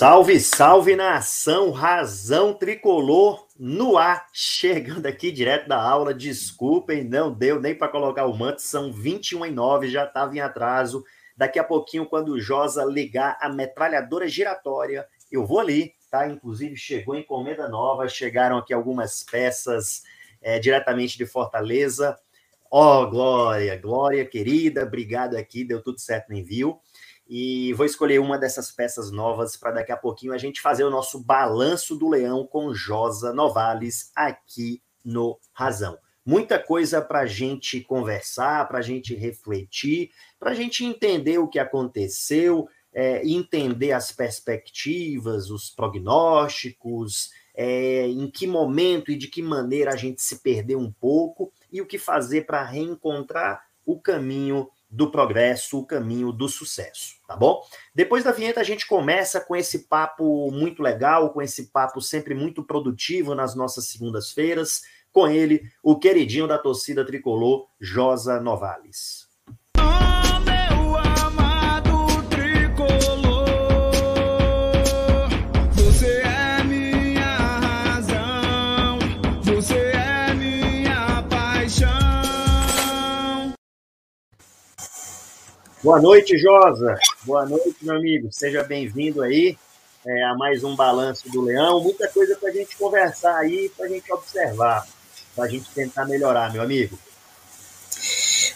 Salve, salve nação, razão tricolor no ar, chegando aqui direto da aula. Desculpem, não deu nem para colocar o manto, são 21 e 9, já estava em atraso. Daqui a pouquinho, quando o Josa ligar a metralhadora giratória, eu vou ali, tá? Inclusive, chegou encomenda nova, chegaram aqui algumas peças é, diretamente de Fortaleza. Ó, oh, Glória, Glória querida, obrigado aqui, deu tudo certo no envio. E vou escolher uma dessas peças novas para daqui a pouquinho a gente fazer o nosso balanço do leão com Josa Novales aqui no Razão. Muita coisa para a gente conversar, para a gente refletir, para a gente entender o que aconteceu, é, entender as perspectivas, os prognósticos, é, em que momento e de que maneira a gente se perdeu um pouco e o que fazer para reencontrar o caminho do progresso, o caminho do sucesso, tá bom? Depois da vinheta a gente começa com esse papo muito legal, com esse papo sempre muito produtivo nas nossas segundas-feiras, com ele, o queridinho da torcida tricolor, Josa Novales. Boa noite, Josa. Boa noite, meu amigo. Seja bem-vindo aí é, a mais um Balanço do Leão. Muita coisa para a gente conversar aí, para a gente observar, para a gente tentar melhorar, meu amigo.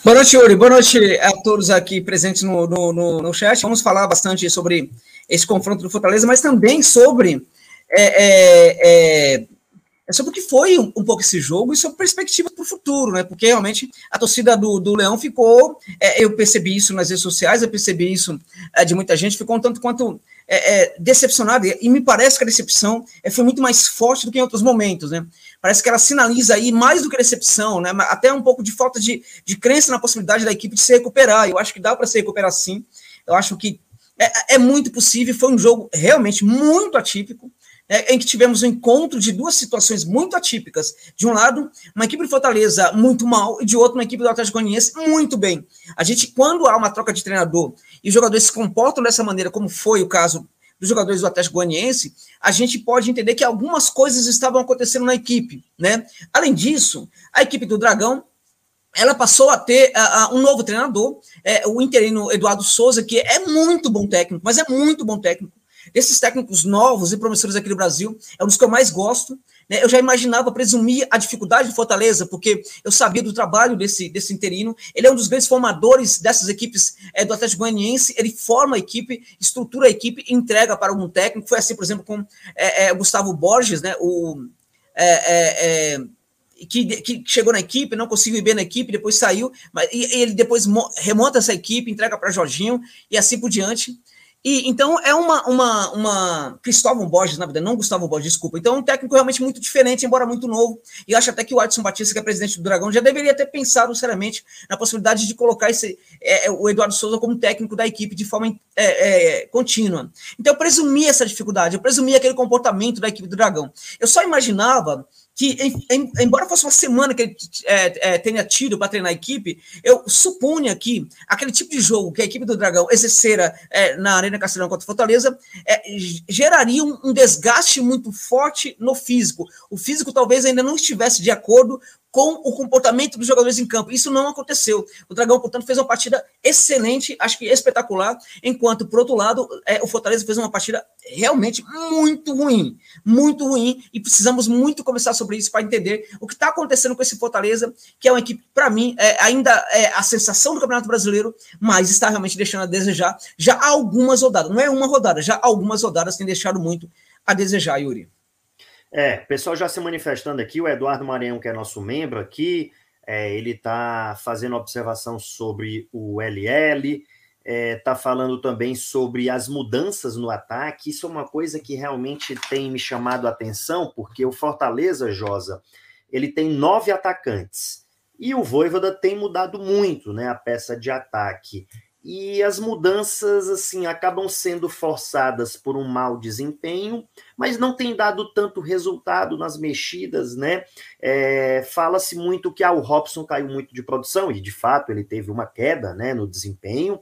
Boa noite, Yuri. Boa noite a todos aqui presentes no, no, no, no chat. Vamos falar bastante sobre esse confronto do Fortaleza, mas também sobre é, é, é é sobre o que foi um, um pouco esse jogo e sobre perspectiva para o futuro, né? Porque realmente a torcida do, do Leão ficou. É, eu percebi isso nas redes sociais, eu percebi isso é, de muita gente, ficou um tanto quanto é, é decepcionada. E, me parece que a decepção é, foi muito mais forte do que em outros momentos, né? Parece que ela sinaliza aí mais do que decepção, né? Até um pouco de falta de, de crença na possibilidade da equipe de se recuperar. Eu acho que dá para se recuperar sim. Eu acho que é, é muito possível. Foi um jogo realmente muito atípico né, em que tivemos um encontro de duas situações muito atípicas. De um lado, uma equipe de Fortaleza muito mal, e de outro, uma equipe do Atlético Goianiense muito bem. A gente, quando há uma troca de treinador e os jogadores se comportam dessa maneira, como foi o caso dos jogadores do Atlético Goianiense, a gente pode entender que algumas coisas estavam acontecendo na equipe, né? Além disso, a equipe do Dragão ela passou a ter um novo treinador, é, o interino Eduardo Souza, que é muito bom técnico, mas é muito bom técnico. Desses técnicos novos e promissores aqui no Brasil, é um dos que eu mais gosto. Né? Eu já imaginava presumir a dificuldade de Fortaleza, porque eu sabia do trabalho desse, desse interino. Ele é um dos grandes formadores dessas equipes é, do Atlético Goianiense. Ele forma a equipe, estrutura a equipe, entrega para algum técnico. Foi assim, por exemplo, com é, é, Gustavo Borges, né? o, é, é, é, que, que, chegou na equipe, não conseguiu ir bem na equipe, depois saiu, mas e, ele depois remonta essa equipe, entrega para Jorginho e assim por diante. E então é uma, uma, uma Cristóvão Borges, na verdade, não Gustavo Borges, desculpa. Então é um técnico realmente muito diferente, embora muito novo. E acho até que o Adson Batista, que é presidente do Dragão, já deveria ter pensado seriamente na possibilidade de colocar esse, é, é o Eduardo Souza como técnico da equipe de forma é, é, contínua. Então eu presumi essa dificuldade, eu presumi aquele comportamento da equipe do Dragão. Eu só imaginava que, em, em, embora fosse uma semana que ele é, é, tenha tido para treinar a equipe, eu supunha que aquele tipo de jogo que a equipe do Dragão exercera é, na Arena Castelão contra Fortaleza é, geraria um, um, desgaste muito forte no físico. O físico talvez ainda não estivesse de acordo com o comportamento dos jogadores em campo. Isso não aconteceu. O Dragão, portanto, fez uma partida excelente, acho que espetacular, enquanto, por outro lado, é, o Fortaleza fez uma partida realmente muito ruim, muito ruim, e precisamos muito conversar sobre isso para entender o que está acontecendo com esse Fortaleza, que é uma equipe, para mim, é, ainda é a sensação do Campeonato Brasileiro, mas está realmente deixando a desejar já algumas rodadas. Não é uma rodada, já algumas rodadas têm deixado muito a desejar, Yuri. É, pessoal já se manifestando aqui, o Eduardo Maranhão, que é nosso membro aqui, é, ele está fazendo observação sobre o LL, está é, tá falando também sobre as mudanças no ataque. Isso é uma coisa que realmente tem me chamado a atenção, porque o Fortaleza, Josa, ele tem nove atacantes. E o Voivoda tem mudado muito né, a peça de ataque e as mudanças assim acabam sendo forçadas por um mau desempenho, mas não tem dado tanto resultado nas mexidas, né? É, Fala-se muito que ah, o Robson caiu muito de produção, e de fato ele teve uma queda né, no desempenho.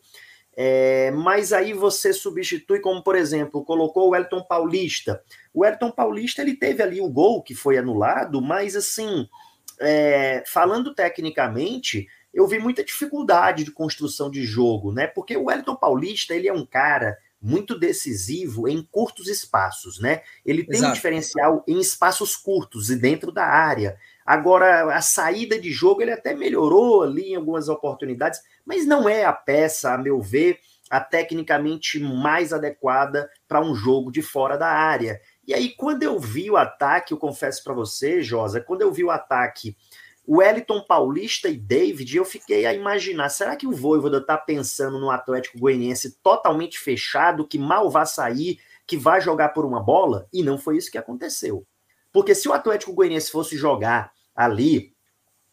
É, mas aí você substitui, como por exemplo, colocou o Elton Paulista. O Elton Paulista ele teve ali o gol que foi anulado, mas assim, é, falando tecnicamente, eu vi muita dificuldade de construção de jogo, né? Porque o Elton Paulista ele é um cara muito decisivo em curtos espaços, né? Ele tem Exato. um diferencial em espaços curtos e dentro da área. Agora, a saída de jogo ele até melhorou ali em algumas oportunidades, mas não é a peça, a meu ver, a tecnicamente mais adequada para um jogo de fora da área. E aí, quando eu vi o ataque, eu confesso para você, Josa, quando eu vi o ataque Wellington Paulista e David, eu fiquei a imaginar, será que o Voivoda está pensando no Atlético Goianiense totalmente fechado, que mal vai sair, que vai jogar por uma bola? E não foi isso que aconteceu. Porque se o Atlético Goianiense fosse jogar ali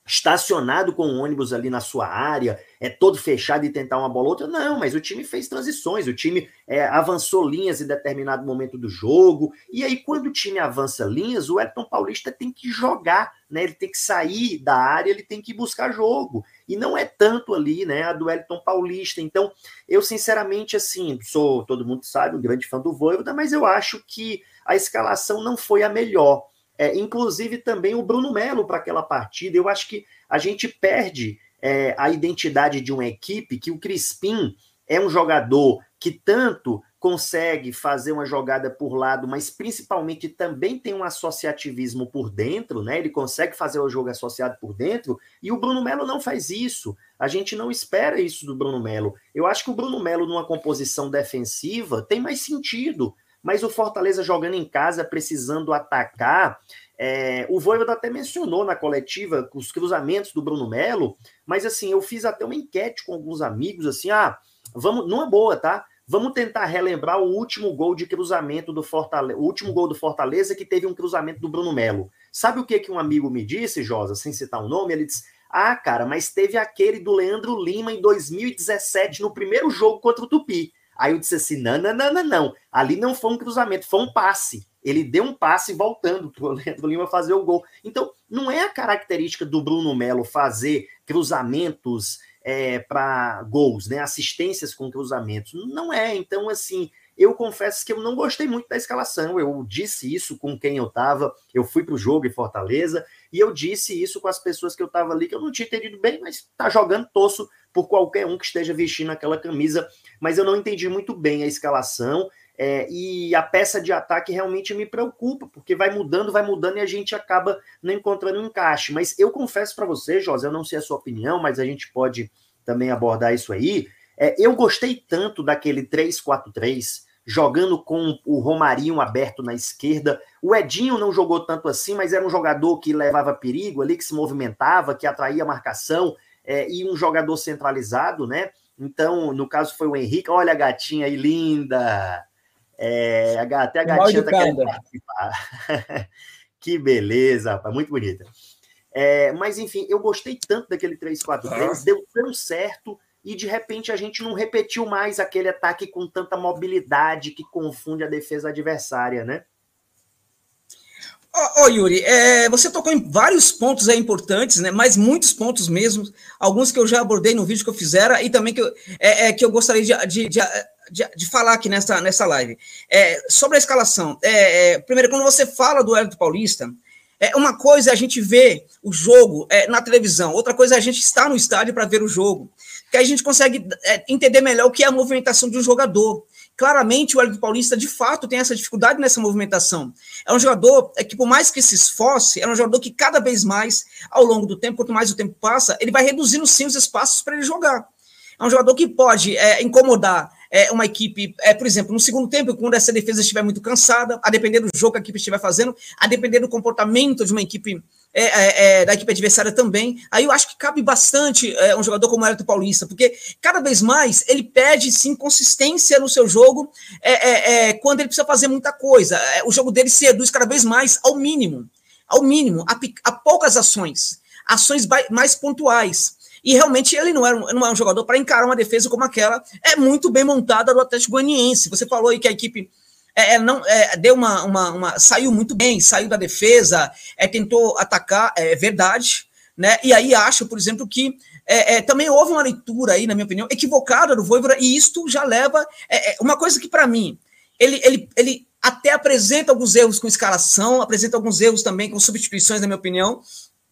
estacionado com o ônibus ali na sua área, é todo fechado e tentar uma bola outra. Não, mas o time fez transições, o time é, avançou linhas em determinado momento do jogo. E aí, quando o time avança linhas, o Elton Paulista tem que jogar, né? Ele tem que sair da área, ele tem que buscar jogo. E não é tanto ali, né, a do Elton Paulista. Então, eu sinceramente, assim, sou, todo mundo sabe, um grande fã do Voivoda, mas eu acho que a escalação não foi a melhor. É, inclusive também o Bruno Melo para aquela partida. Eu acho que a gente perde é, a identidade de uma equipe, que o Crispim é um jogador que tanto consegue fazer uma jogada por lado, mas principalmente também tem um associativismo por dentro, né? Ele consegue fazer o jogo associado por dentro, e o Bruno Melo não faz isso. A gente não espera isso do Bruno Melo. Eu acho que o Bruno Melo, numa composição defensiva, tem mais sentido mas o Fortaleza jogando em casa, precisando atacar. É, o Voivoda até mencionou na coletiva os cruzamentos do Bruno Melo, mas assim, eu fiz até uma enquete com alguns amigos, assim, ah, vamos, numa boa, tá? Vamos tentar relembrar o último gol de cruzamento do Fortaleza, o último gol do Fortaleza que teve um cruzamento do Bruno Melo. Sabe o que que um amigo me disse, Josa, sem citar o um nome? Ele disse: "Ah, cara, mas teve aquele do Leandro Lima em 2017 no primeiro jogo contra o Tupi. Aí eu disse assim: não, não, não, não, não. Ali não foi um cruzamento, foi um passe. Ele deu um passe voltando para o Leandro Lima fazer o gol. Então, não é a característica do Bruno Melo fazer cruzamentos é, para gols, né? Assistências com cruzamentos. Não é. Então, assim, eu confesso que eu não gostei muito da escalação. Eu disse isso com quem eu estava. Eu fui para o jogo em Fortaleza e eu disse isso com as pessoas que eu estava ali, que eu não tinha entendido bem, mas tá jogando tosso por qualquer um que esteja vestindo aquela camisa. Mas eu não entendi muito bem a escalação. É, e a peça de ataque realmente me preocupa, porque vai mudando, vai mudando e a gente acaba não encontrando um encaixe. Mas eu confesso para você, José, eu não sei a sua opinião, mas a gente pode também abordar isso aí. É, eu gostei tanto daquele 3-4-3 jogando com o Romarinho aberto na esquerda. O Edinho não jogou tanto assim, mas era um jogador que levava perigo ali, que se movimentava, que atraía marcação, é, e um jogador centralizado, né? Então, no caso foi o Henrique. Olha a gatinha aí, linda! É, até a gatinha tá querendo participar. que beleza, rapaz, muito bonita. É, mas, enfim, eu gostei tanto daquele 3-4-3, deu tão certo e de repente a gente não repetiu mais aquele ataque com tanta mobilidade que confunde a defesa adversária, né? Ô, oh, oh, Yuri, é, você tocou em vários pontos é, importantes, né? Mas muitos pontos mesmo, alguns que eu já abordei no vídeo que eu fizera e também que eu, é, é que eu gostaria de, de, de, de, de falar aqui nessa, nessa live. É, sobre a escalação, é, é, primeiro, quando você fala do Hélio Paulista, é, uma coisa é a gente ver o jogo é, na televisão, outra coisa é a gente estar no estádio para ver o jogo que a gente consegue é, entender melhor o que é a movimentação de um jogador. Claramente, o Wellington Paulista, de fato, tem essa dificuldade nessa movimentação. É um jogador é que, por mais que se esforce, é um jogador que cada vez mais, ao longo do tempo, quanto mais o tempo passa, ele vai reduzindo sim os espaços para ele jogar. É um jogador que pode é, incomodar é, uma equipe, é, por exemplo, no segundo tempo, quando essa defesa estiver muito cansada, a depender do jogo que a equipe estiver fazendo, a depender do comportamento de uma equipe é, é, é, da equipe adversária também. Aí eu acho que cabe bastante é, um jogador como o Elton Paulista, porque cada vez mais ele perde sim consistência no seu jogo é, quando ele precisa fazer muita coisa. o jogo dele se reduz cada vez mais ao mínimo, ao mínimo, a, a poucas ações, ações mais pontuais. E realmente ele não é um, não é um jogador para encarar uma defesa como aquela, é muito bem montada do Atlético Goianiense. Você falou aí que a equipe é, é, não, é, deu uma, uma, uma, saiu muito bem, saiu da defesa, é, tentou atacar, é verdade, né? E aí acho, por exemplo, que é, é, também houve uma leitura aí, na minha opinião, equivocada do Voivoda, e isto já leva. É uma coisa que, para mim, ele, ele, ele até apresenta alguns erros com escalação, apresenta alguns erros também com substituições, na minha opinião,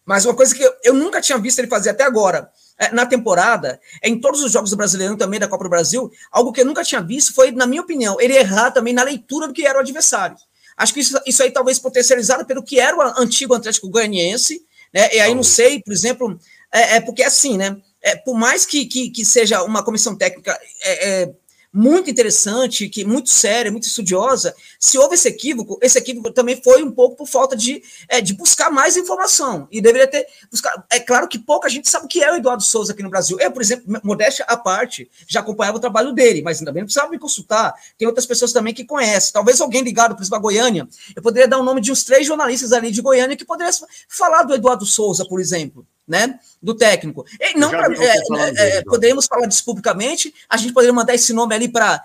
mas uma coisa que eu, nunca tinha visto ele fazer até agora, é, na temporada, em todos os jogos do Brasileirão também da Copa do Brasil, algo que eu nunca tinha visto foi, na minha opinião, ele errar também na leitura do que era o adversário. Acho que isso, isso aí talvez potencializado pelo que era o antigo Atlético Goianiense, né? E aí não sei, por exemplo, é, é porque assim, né? É, por mais que, que, que, seja uma comissão técnica é, é muito interessante, que muito séria, muito estudiosa, se houve esse equívoco, esse equívoco também foi um pouco por falta de, é, de buscar mais informação. E deveria ter buscado. É claro que pouca gente sabe o que é o Eduardo Souza aqui no Brasil. Eu, por exemplo, modéstia à parte, já acompanhava o trabalho dele, mas também não precisava me consultar. Tem outras pessoas também que conhecem. Talvez alguém ligado, por exemplo, a Goiânia. Eu poderia dar o nome de uns três jornalistas ali de Goiânia que poderiam falar do Eduardo Souza, por exemplo né, do técnico. E não pra, é, é, é poderíamos falar disso publicamente, a gente poderia mandar esse nome ali para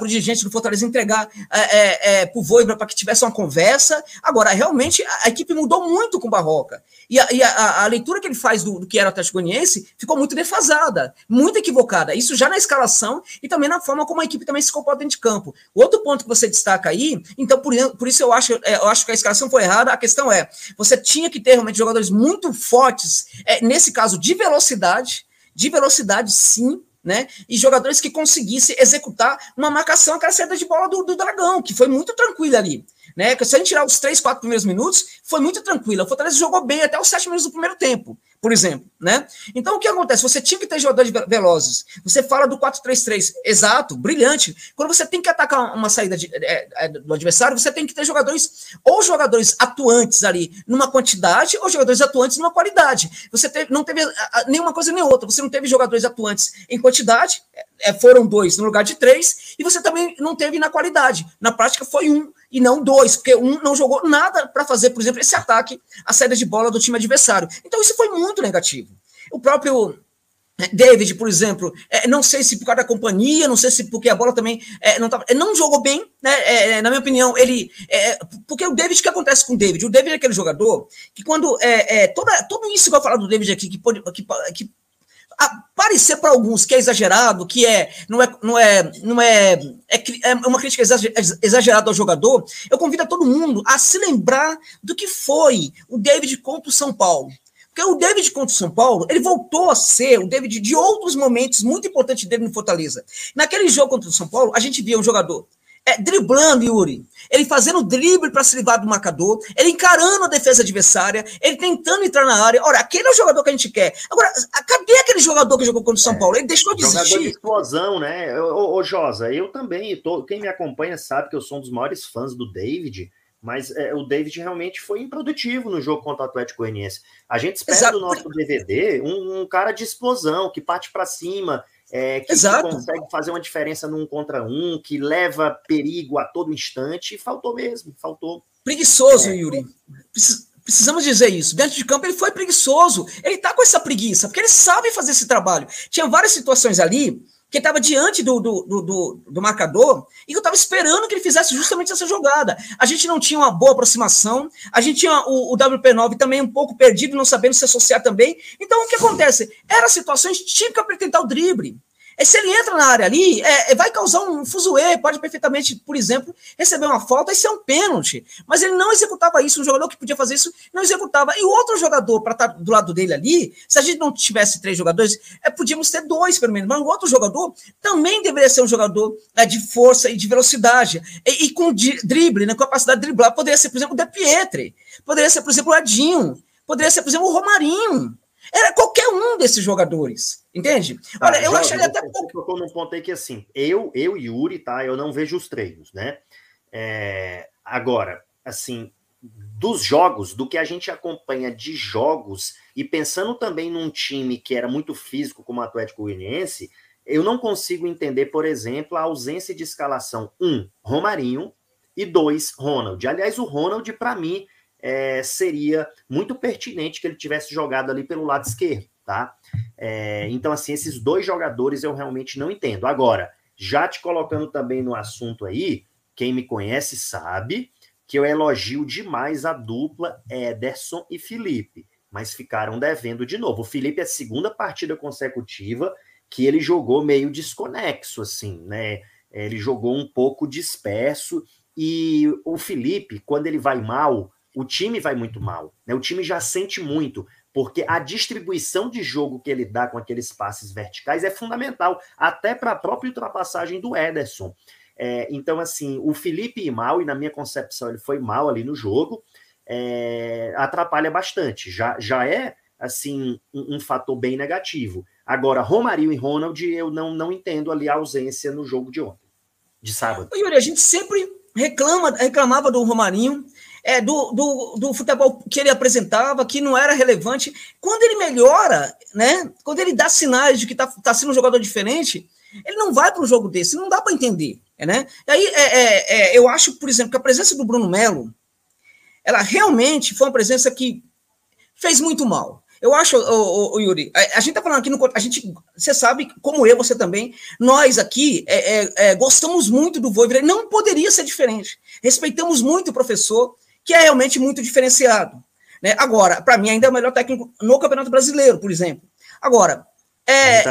o dirigente do Fortaleza entregar é, é, é para o Voivoda para que tivesse uma conversa. Agora, realmente, a, a, equipe mudou muito com o Barroca. E a, e a, a leitura que ele faz do, do, que era o Atlético Goianiense ficou muito defasada, muito equivocada. Isso já na escalação e também na forma como a equipe também se comporta dentro de campo. Outro ponto que você destaca aí, então por, por isso eu acho, eu acho que a escalação foi errada. A questão é, você tinha que ter realmente jogadores muito fortes é, nesse caso, de velocidade, de velocidade, sim, né? E jogadores que conseguissem executar uma marcação, aquela saída de bola do, do Dragão, que foi muito tranquila ali né? Se a gente tirar os três, quatro primeiros minutos, foi muito tranquilo. O Fortaleza jogou bem até os sete minutos do primeiro tempo, por exemplo, né? Então o que acontece? Você tinha que ter jogadores velozes. Você fala do 4-3-3, exato, brilhante. Quando você tem que atacar uma saída de, é, é, do adversário, você tem que ter jogadores, ou jogadores atuantes ali numa quantidade, ou jogadores atuantes numa qualidade. Você teve, não teve nenhuma coisa nem outra. Você não teve jogadores atuantes em quantidade, é, foram dois no lugar de três, e você também não teve na qualidade. Na prática foi um e não dois, porque um não jogou nada para fazer, por exemplo, esse ataque, a saída de bola do time adversário. Então isso foi muito negativo. O próprio é, David, por exemplo, é, não sei se por causa da companhia, não sei se porque a bola também é, não, tava, é, não jogou bem, né? É, é, na minha opinião, ele. porque o David, o que acontece com o David? O David é aquele jogador que quando. É, toda, tudo isso que eu falar do David aqui, que, pode, que, que parecer para alguns que é exagerado, que é não é não é não é é, é uma crítica exagerada ao jogador, eu convido a todo mundo a se lembrar do que foi o David contra o São Paulo. Porque o David contra o São Paulo, ele voltou a ser o David de outros momentos muito importantes dele no Fortaleza. Naquele jogo contra o São Paulo, a gente via um jogador é, driblando, Yuri. Ele fazendo drible para se livrar do marcador, ele encarando a defesa adversária, ele tentando entrar na área. Ora, aquele é o jogador que a gente quer. Agora, cadê aquele jogador que jogou contra o São é, Paulo? Ele deixou de jogador existir. de explosão, né? Ô, ô, Josa, eu também, tô, quem me acompanha sabe que eu sou um dos maiores fãs do David, mas é, o David realmente foi improdutivo no jogo contra o Atlético Goianiense. A gente espera Exato. do nosso DVD um, um cara de explosão, que parte para cima, é, que, consegue fazer uma diferença num contra um, que leva perigo a todo instante, faltou mesmo, faltou. Preguiçoso, é. Yuri. Precisamos dizer isso. Dentro de campo ele foi preguiçoso. Ele tá com essa preguiça, porque ele sabe fazer esse trabalho. Tinha várias situações ali que estava diante do, do, do, do, marcador e eu estava esperando que ele fizesse justamente essa jogada. A gente não tinha uma boa aproximação, a gente tinha o, o WP9 também um pouco perdido, não sabendo se associar também. Então, o que acontece? Era situações típicas para tentar o drible. É, se ele entra na área ali, é, é, vai causar um fuzuê, pode perfeitamente, por exemplo, receber uma falta e ser um pênalti. Mas ele não executava isso, um jogador que podia fazer isso não executava. E outro jogador para estar tá do lado dele ali, se a gente não tivesse três jogadores, é, podíamos ter dois pelo menos, mas o outro jogador também deveria ser um jogador é, de força e de velocidade, e, e com drible, né, capacidade de driblar. Poderia ser, por exemplo, o De Pietri, poderia ser, por exemplo, o Edinho, poderia ser, por exemplo, o Romarinho. Era qualquer um desses jogadores, entende? Tá, Olha, eu já, acharia até pouco. Tocou num ponto aí que assim, eu, eu e Yuri, tá? Eu não vejo os treinos, né? É, agora, assim, dos jogos, do que a gente acompanha de jogos, e pensando também num time que era muito físico como o Atlético Goianiense, eu não consigo entender, por exemplo, a ausência de escalação. Um, Romarinho, e dois, Ronald. Aliás, o Ronald, para mim, é, seria muito pertinente que ele tivesse jogado ali pelo lado esquerdo, tá? É, então, assim, esses dois jogadores eu realmente não entendo. Agora, já te colocando também no assunto aí, quem me conhece sabe que eu elogio demais a dupla Ederson e Felipe. mas ficaram devendo de novo. O Felipe é a segunda partida consecutiva que ele jogou meio desconexo, assim, né? Ele jogou um pouco disperso e o Felipe, quando ele vai mal, o time vai muito mal, né? O time já sente muito, porque a distribuição de jogo que ele dá com aqueles passes verticais é fundamental, até para a própria ultrapassagem do Ederson. É, então, assim, o Felipe ir mal, e na minha concepção ele foi mal ali no jogo, é, atrapalha bastante. Já, já é, assim, um, um, fator bem negativo. Agora, Romarinho e Ronald, eu não, não entendo ali a ausência no jogo de ontem, de sábado. Yuri, a gente sempre reclama, reclamava do Romarinho, é, do, do, do, futebol que ele apresentava, que não era relevante. Quando ele melhora, né? Quando ele dá sinais de que está tá sendo um jogador diferente, ele não vai para um jogo desse, não dá para entender, né? E aí é, é, é, eu acho, por exemplo, que a presença do Bruno Melo, ela realmente foi uma presença que fez muito mal. Eu acho, o, Yuri, a, a, gente tá falando aqui no. A gente, você sabe, como eu, você também, nós aqui é, é, é, gostamos muito do Voivoda, não poderia ser diferente. Respeitamos muito o professor, que é realmente muito diferenciado. Né? Agora, para mim, ainda é o melhor técnico no Campeonato Brasileiro, por exemplo. Agora, é.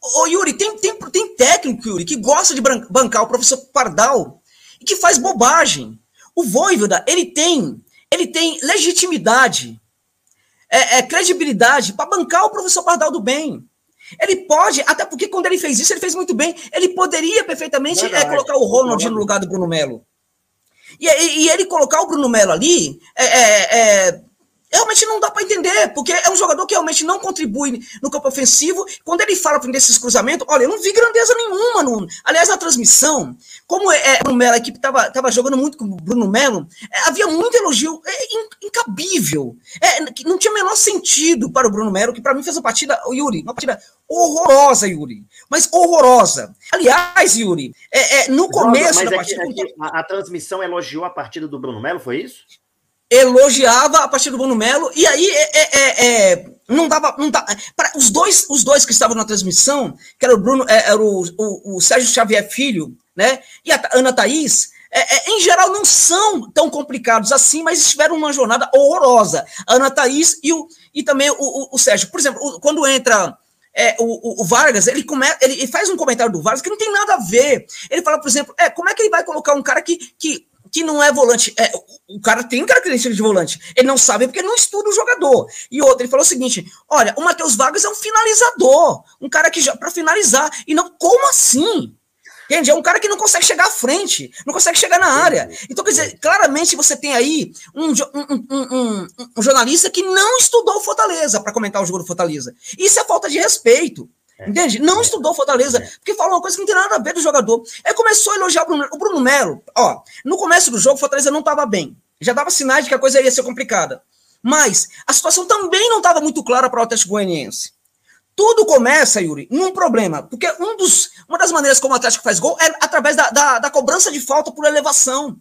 Ô, Yuri, tem, tem, tem técnico, Yuri, que gosta de bancar o professor Pardal e que faz bobagem. O Voivoda, ele tem, ele tem legitimidade é, é, credibilidade para bancar o professor Pardal do bem. Ele pode, até porque quando ele fez isso, ele fez muito bem. Ele poderia perfeitamente é, colocar o Ronald no lugar do Bruno Melo. E, e, ele colocar o Bruno Melo ali é, é, é realmente não dá para entender, porque é um jogador que realmente não contribui no campo ofensivo. Quando ele fala desses cruzamentos, olha, eu não vi grandeza nenhuma. No, aliás, na transmissão, como é, Bruno Melo, a equipe estava jogando muito com o Bruno Melo, é, havia muito elogio é, incabível. É, não tinha o menor sentido para o Bruno Melo, que para mim fez uma partida, o Yuri, uma partida horrorosa, Yuri. Mas horrorosa. Aliás, Yuri, é, é no começo da é partida. a, a transmissão elogiou a partida do Bruno Melo, foi isso? Elogiava a partir do Bruno Melo, e aí é, é, é, é não dava. Não dava pra, os, dois, os dois que estavam na transmissão, que era o Bruno, é, era o, o, o Sérgio Xavier Filho, né? E a Ana Thaís, é, em geral não são tão complicados assim, mas tiveram uma jornada horrorosa. A Ana Thaís e, o, e também o, o, o Sérgio. Por exemplo, o, quando entra. É, o, o, Vargas, ele, come, ele, faz um comentário do Vargas que não tem nada a ver. Ele fala, por exemplo, é, como é que ele vai colocar um cara que, que que não é volante. É, o cara tem características de volante. Ele não sabe porque não estuda o jogador. E outro, ele falou o seguinte: olha, o Matheus Vargas é um finalizador. Um cara que já para finalizar. E não, como assim? Entende? É um cara que não consegue chegar à frente, não consegue chegar na área. Então, quer dizer, claramente você tem aí um, um, um, um jornalista que não estudou Fortaleza para comentar o jogo do Fortaleza. Isso é falta de respeito. É. Entende? Não é. estudou Fortaleza, é. porque fala uma coisa que não tem nada a ver do jogador. Aí começou a elogiar o Bruno, o Bruno Melo. Ó, no começo do jogo, Fortaleza não estava bem. Já dava sinais de que a coisa ia ser complicada. Mas a situação também não estava muito clara para o Atlético Goianiense. Tudo começa, Yuri, num problema. Porque um dos, uma das maneiras como o Atlético faz gol é através da, da, da cobrança de falta por elevação.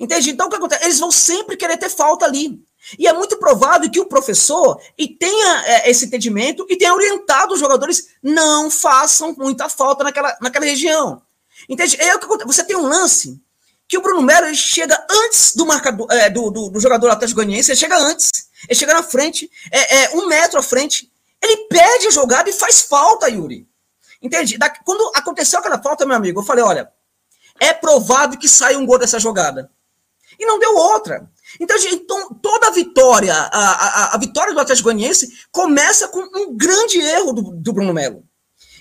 Entende? Então o que acontece? Eles vão sempre querer ter falta ali. E é muito provável que o professor e tenha é, esse entendimento e tenha orientado os jogadores não façam muita falta naquela, naquela região. Entende? É o que. Você tem um lance que o Bruno Melo chega antes do marcador é, do, do, do, jogador Atlético Goianiense, ele chega antes, ele chega na frente, é, é, um metro à frente, ele perde a jogada e faz falta, Yuri. Entende? Da, quando aconteceu aquela falta, meu amigo, eu falei, olha, é provável que saia um gol dessa jogada. E não deu outra. Então, então toda a vitória, a, a, a, vitória do Atlético Goianiense começa com um grande erro do, do Bruno Melo.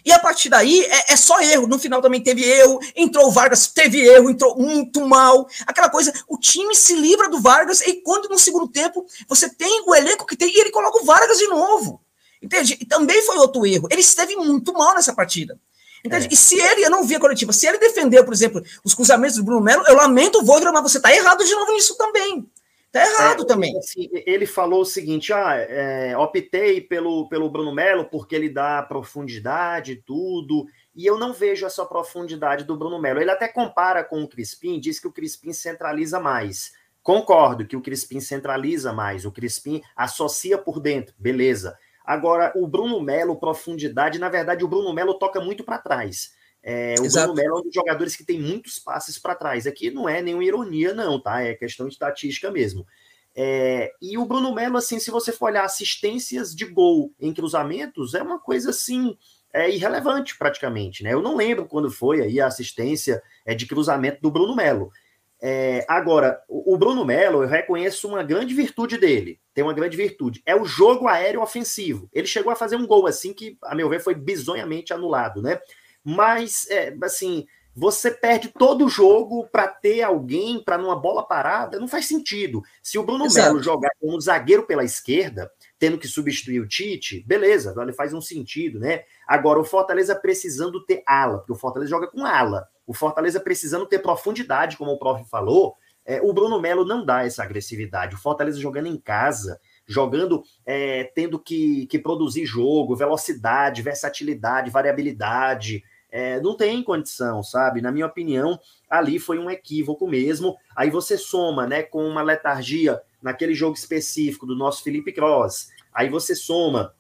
E a partir daí é, é, só erro. No final também teve erro, entrou o Vargas, teve erro, entrou muito mal. Aquela coisa, o time se livra do Vargas e quando no segundo tempo você tem o elenco que tem e ele coloca o Vargas de novo. Entende? E também foi outro erro. Ele esteve muito mal nessa partida. Entende? É. E se ele, eu não vi a coletiva, se ele defendeu, por exemplo, os cruzamentos do Bruno Melo, eu lamento o Voivoda, mas você está errado de novo nisso também. Tá errado é, também. Assim, ele falou o seguinte: ah, é, optei pelo, pelo Bruno Melo porque ele dá profundidade e tudo. E eu não vejo essa profundidade do Bruno Melo. Ele até compara com o Crispim, diz que o Crispim centraliza mais. Concordo que o Crispim centraliza mais, o Crispim associa por dentro, beleza. Agora, o Bruno Melo, profundidade, na verdade, o Bruno Melo toca muito para trás. É, o Exato. Bruno Melo é um dos jogadores que tem muitos passes para trás. Aqui não é nenhuma ironia, não, tá? É questão de estatística mesmo. É, e o Bruno Melo, assim, se você for olhar assistências de gol em cruzamentos, é uma coisa assim é irrelevante praticamente, né? Eu não lembro quando foi aí a assistência é, de cruzamento do Bruno Melo. É, agora, o Bruno Melo, eu reconheço uma grande virtude dele. Tem uma grande virtude. É o jogo aéreo ofensivo. Ele chegou a fazer um gol assim que, a meu ver, foi bizonhamente anulado, né? Mas, é, assim, você perde todo o jogo para ter alguém para numa bola parada, não faz sentido. Se o Bruno Exato. Melo jogar como zagueiro pela esquerda, tendo que substituir o Tite, beleza, ele faz um sentido, né? Agora, o Fortaleza precisando ter ala, porque o Fortaleza joga com ala. O Fortaleza precisando ter profundidade, como o prof falou, é, o Bruno Melo não dá essa agressividade. O Fortaleza jogando em casa, jogando, é, tendo que, que produzir jogo, velocidade, versatilidade, variabilidade. É, não tem condição, sabe? Na minha opinião, ali foi um equívoco mesmo. Aí você soma, né, com uma letargia naquele jogo específico do nosso Felipe Cross. Aí você soma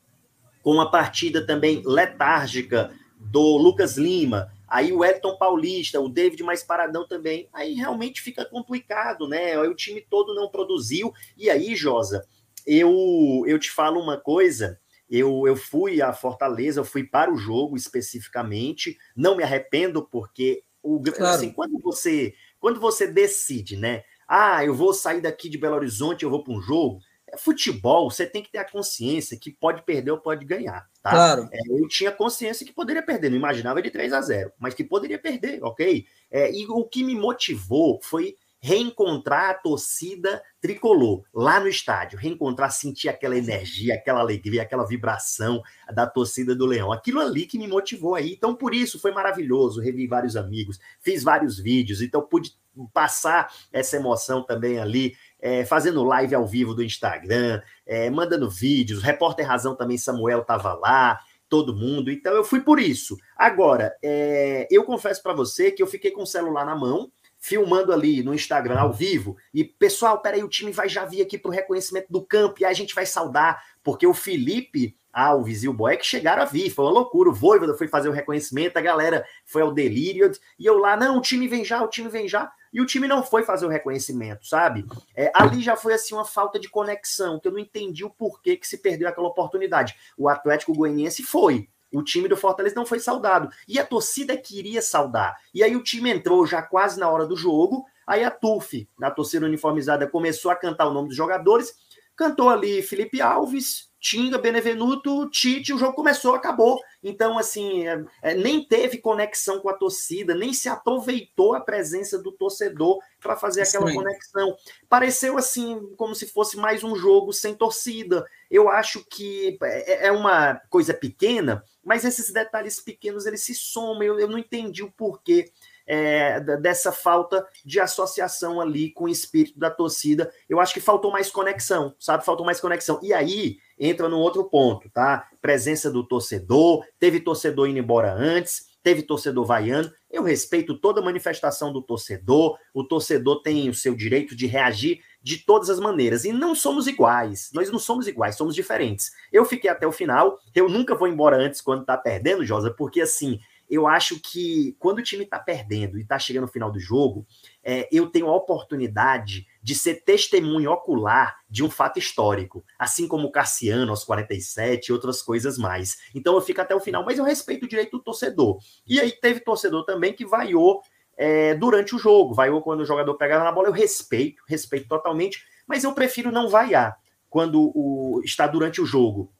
com uma partida também letárgica do Lucas Lima. Aí o Elton Paulista, o David mais paradão também. Aí realmente fica complicado, né? Aí o time todo não produziu. E aí, Josa, eu, eu te falo uma coisa. Eu, eu fui a Fortaleza, eu fui para o jogo especificamente. Não me arrependo, porque o, claro. assim, quando você quando você decide, né? Ah, eu vou sair daqui de Belo Horizonte, eu vou para um jogo. É futebol, você tem que ter a consciência que pode perder ou pode ganhar. Tá? Claro. É, eu tinha consciência que poderia perder, não imaginava de 3 a 0, mas que poderia perder, ok? É, e o que me motivou foi reencontrar a torcida tricolor lá no estádio, reencontrar, sentir aquela energia, aquela alegria, aquela vibração da torcida do Leão. Aquilo ali que me motivou aí. Então, por isso foi maravilhoso. Revi vários amigos, fiz vários vídeos, então pude passar essa emoção também ali. É, fazendo live ao vivo do Instagram, é, mandando vídeos, repórter Razão também, Samuel estava lá, todo mundo. Então eu fui por isso. Agora, é, eu confesso para você que eu fiquei com o celular na mão, filmando ali no Instagram ao vivo. E, pessoal, peraí, o time vai já vir aqui para o reconhecimento do campo e aí a gente vai saudar, porque o Felipe Alves e o Boeck chegaram a vir, foi uma loucura. O Voivoda foi fazer o reconhecimento, a galera foi ao delírio, e eu lá, não, o time vem já, o time vem já, e o time não foi fazer o reconhecimento, sabe? É, ali já foi assim uma falta de conexão, que eu não entendi o porquê que se perdeu aquela oportunidade. O Atlético Goianiense foi, o time do Fortaleza não foi saudado. E a torcida queria saudar. E aí o time entrou já quase na hora do jogo. Aí a TUF, a torcida uniformizada, começou a cantar o nome dos jogadores. Cantou ali Felipe Alves, Tinga, Benevenuto, Tite, o jogo começou, acabou. Então, assim, é, é, nem teve conexão com a torcida, nem se aproveitou a presença do torcedor para fazer aquela Sim. conexão. Pareceu assim, como se fosse mais um jogo sem torcida. Eu acho que é, é uma coisa pequena, mas esses detalhes pequenos eles se somam. Eu, eu não entendi o porquê é, dessa falta de associação ali com o espírito da torcida. Eu acho que faltou mais conexão, sabe? Faltou mais conexão. E aí entra no outro ponto, tá? Presença do torcedor, teve torcedor indo embora antes, teve torcedor vaiando. Eu respeito toda manifestação do torcedor, o torcedor tem o seu direito de reagir de todas as maneiras. E não somos iguais. Nós não somos iguais, somos diferentes. Eu fiquei até o final. Eu nunca vou embora antes quando tá perdendo, Josa, porque assim, eu acho que quando o time está perdendo e está chegando no final do jogo, é, eu tenho a oportunidade de ser testemunho ocular de um fato histórico, assim como Cassiano aos 47 e outras coisas mais. Então eu fico até o final, mas eu respeito o direito do torcedor. E aí teve torcedor também que vaiou é, durante o jogo, vaiou quando o jogador pegava na bola, eu respeito, respeito totalmente, mas eu prefiro não vaiar quando o, está durante o jogo.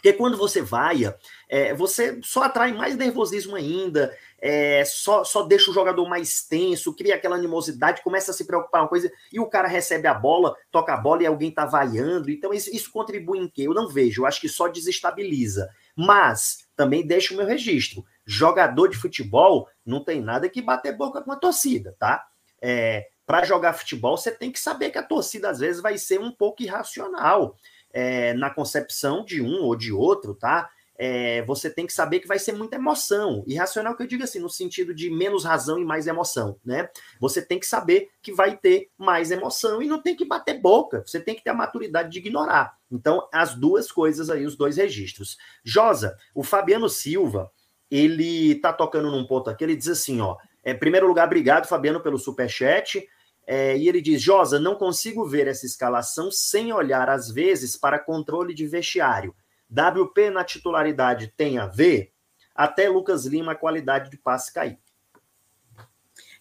Porque quando você vaia, é, você só atrai mais nervosismo ainda, é, só, só deixa o jogador mais tenso, cria aquela animosidade, começa a se preocupar uma coisa, e o cara recebe a bola, toca a bola e alguém tá vaiando. Então, isso, isso contribui em quê? Eu não vejo, eu acho que só desestabiliza. Mas também deixa o meu registro. Jogador de futebol não tem nada que bater boca com a torcida, tá? É, para jogar futebol, você tem que saber que a torcida às vezes vai ser um pouco irracional é, na concepção de um ou de outro, tá? É, você tem que saber que vai ser muita emoção. Irracional que eu digo assim, no sentido de menos razão e mais emoção, né? Você tem que saber que vai ter mais emoção e não tem que bater boca. Você tem que ter a maturidade de ignorar. Então, as duas coisas aí, os dois registros. Josa, o Fabiano Silva, ele tá tocando num ponto aqui, ele diz assim, ó, é, em primeiro lugar, obrigado, Fabiano, pelo superchat. É, e ele diz: Josa, não consigo ver essa escalação sem olhar, às vezes, para controle de vestiário. WP na titularidade tem a ver? Até Lucas Lima, a qualidade de passe cair.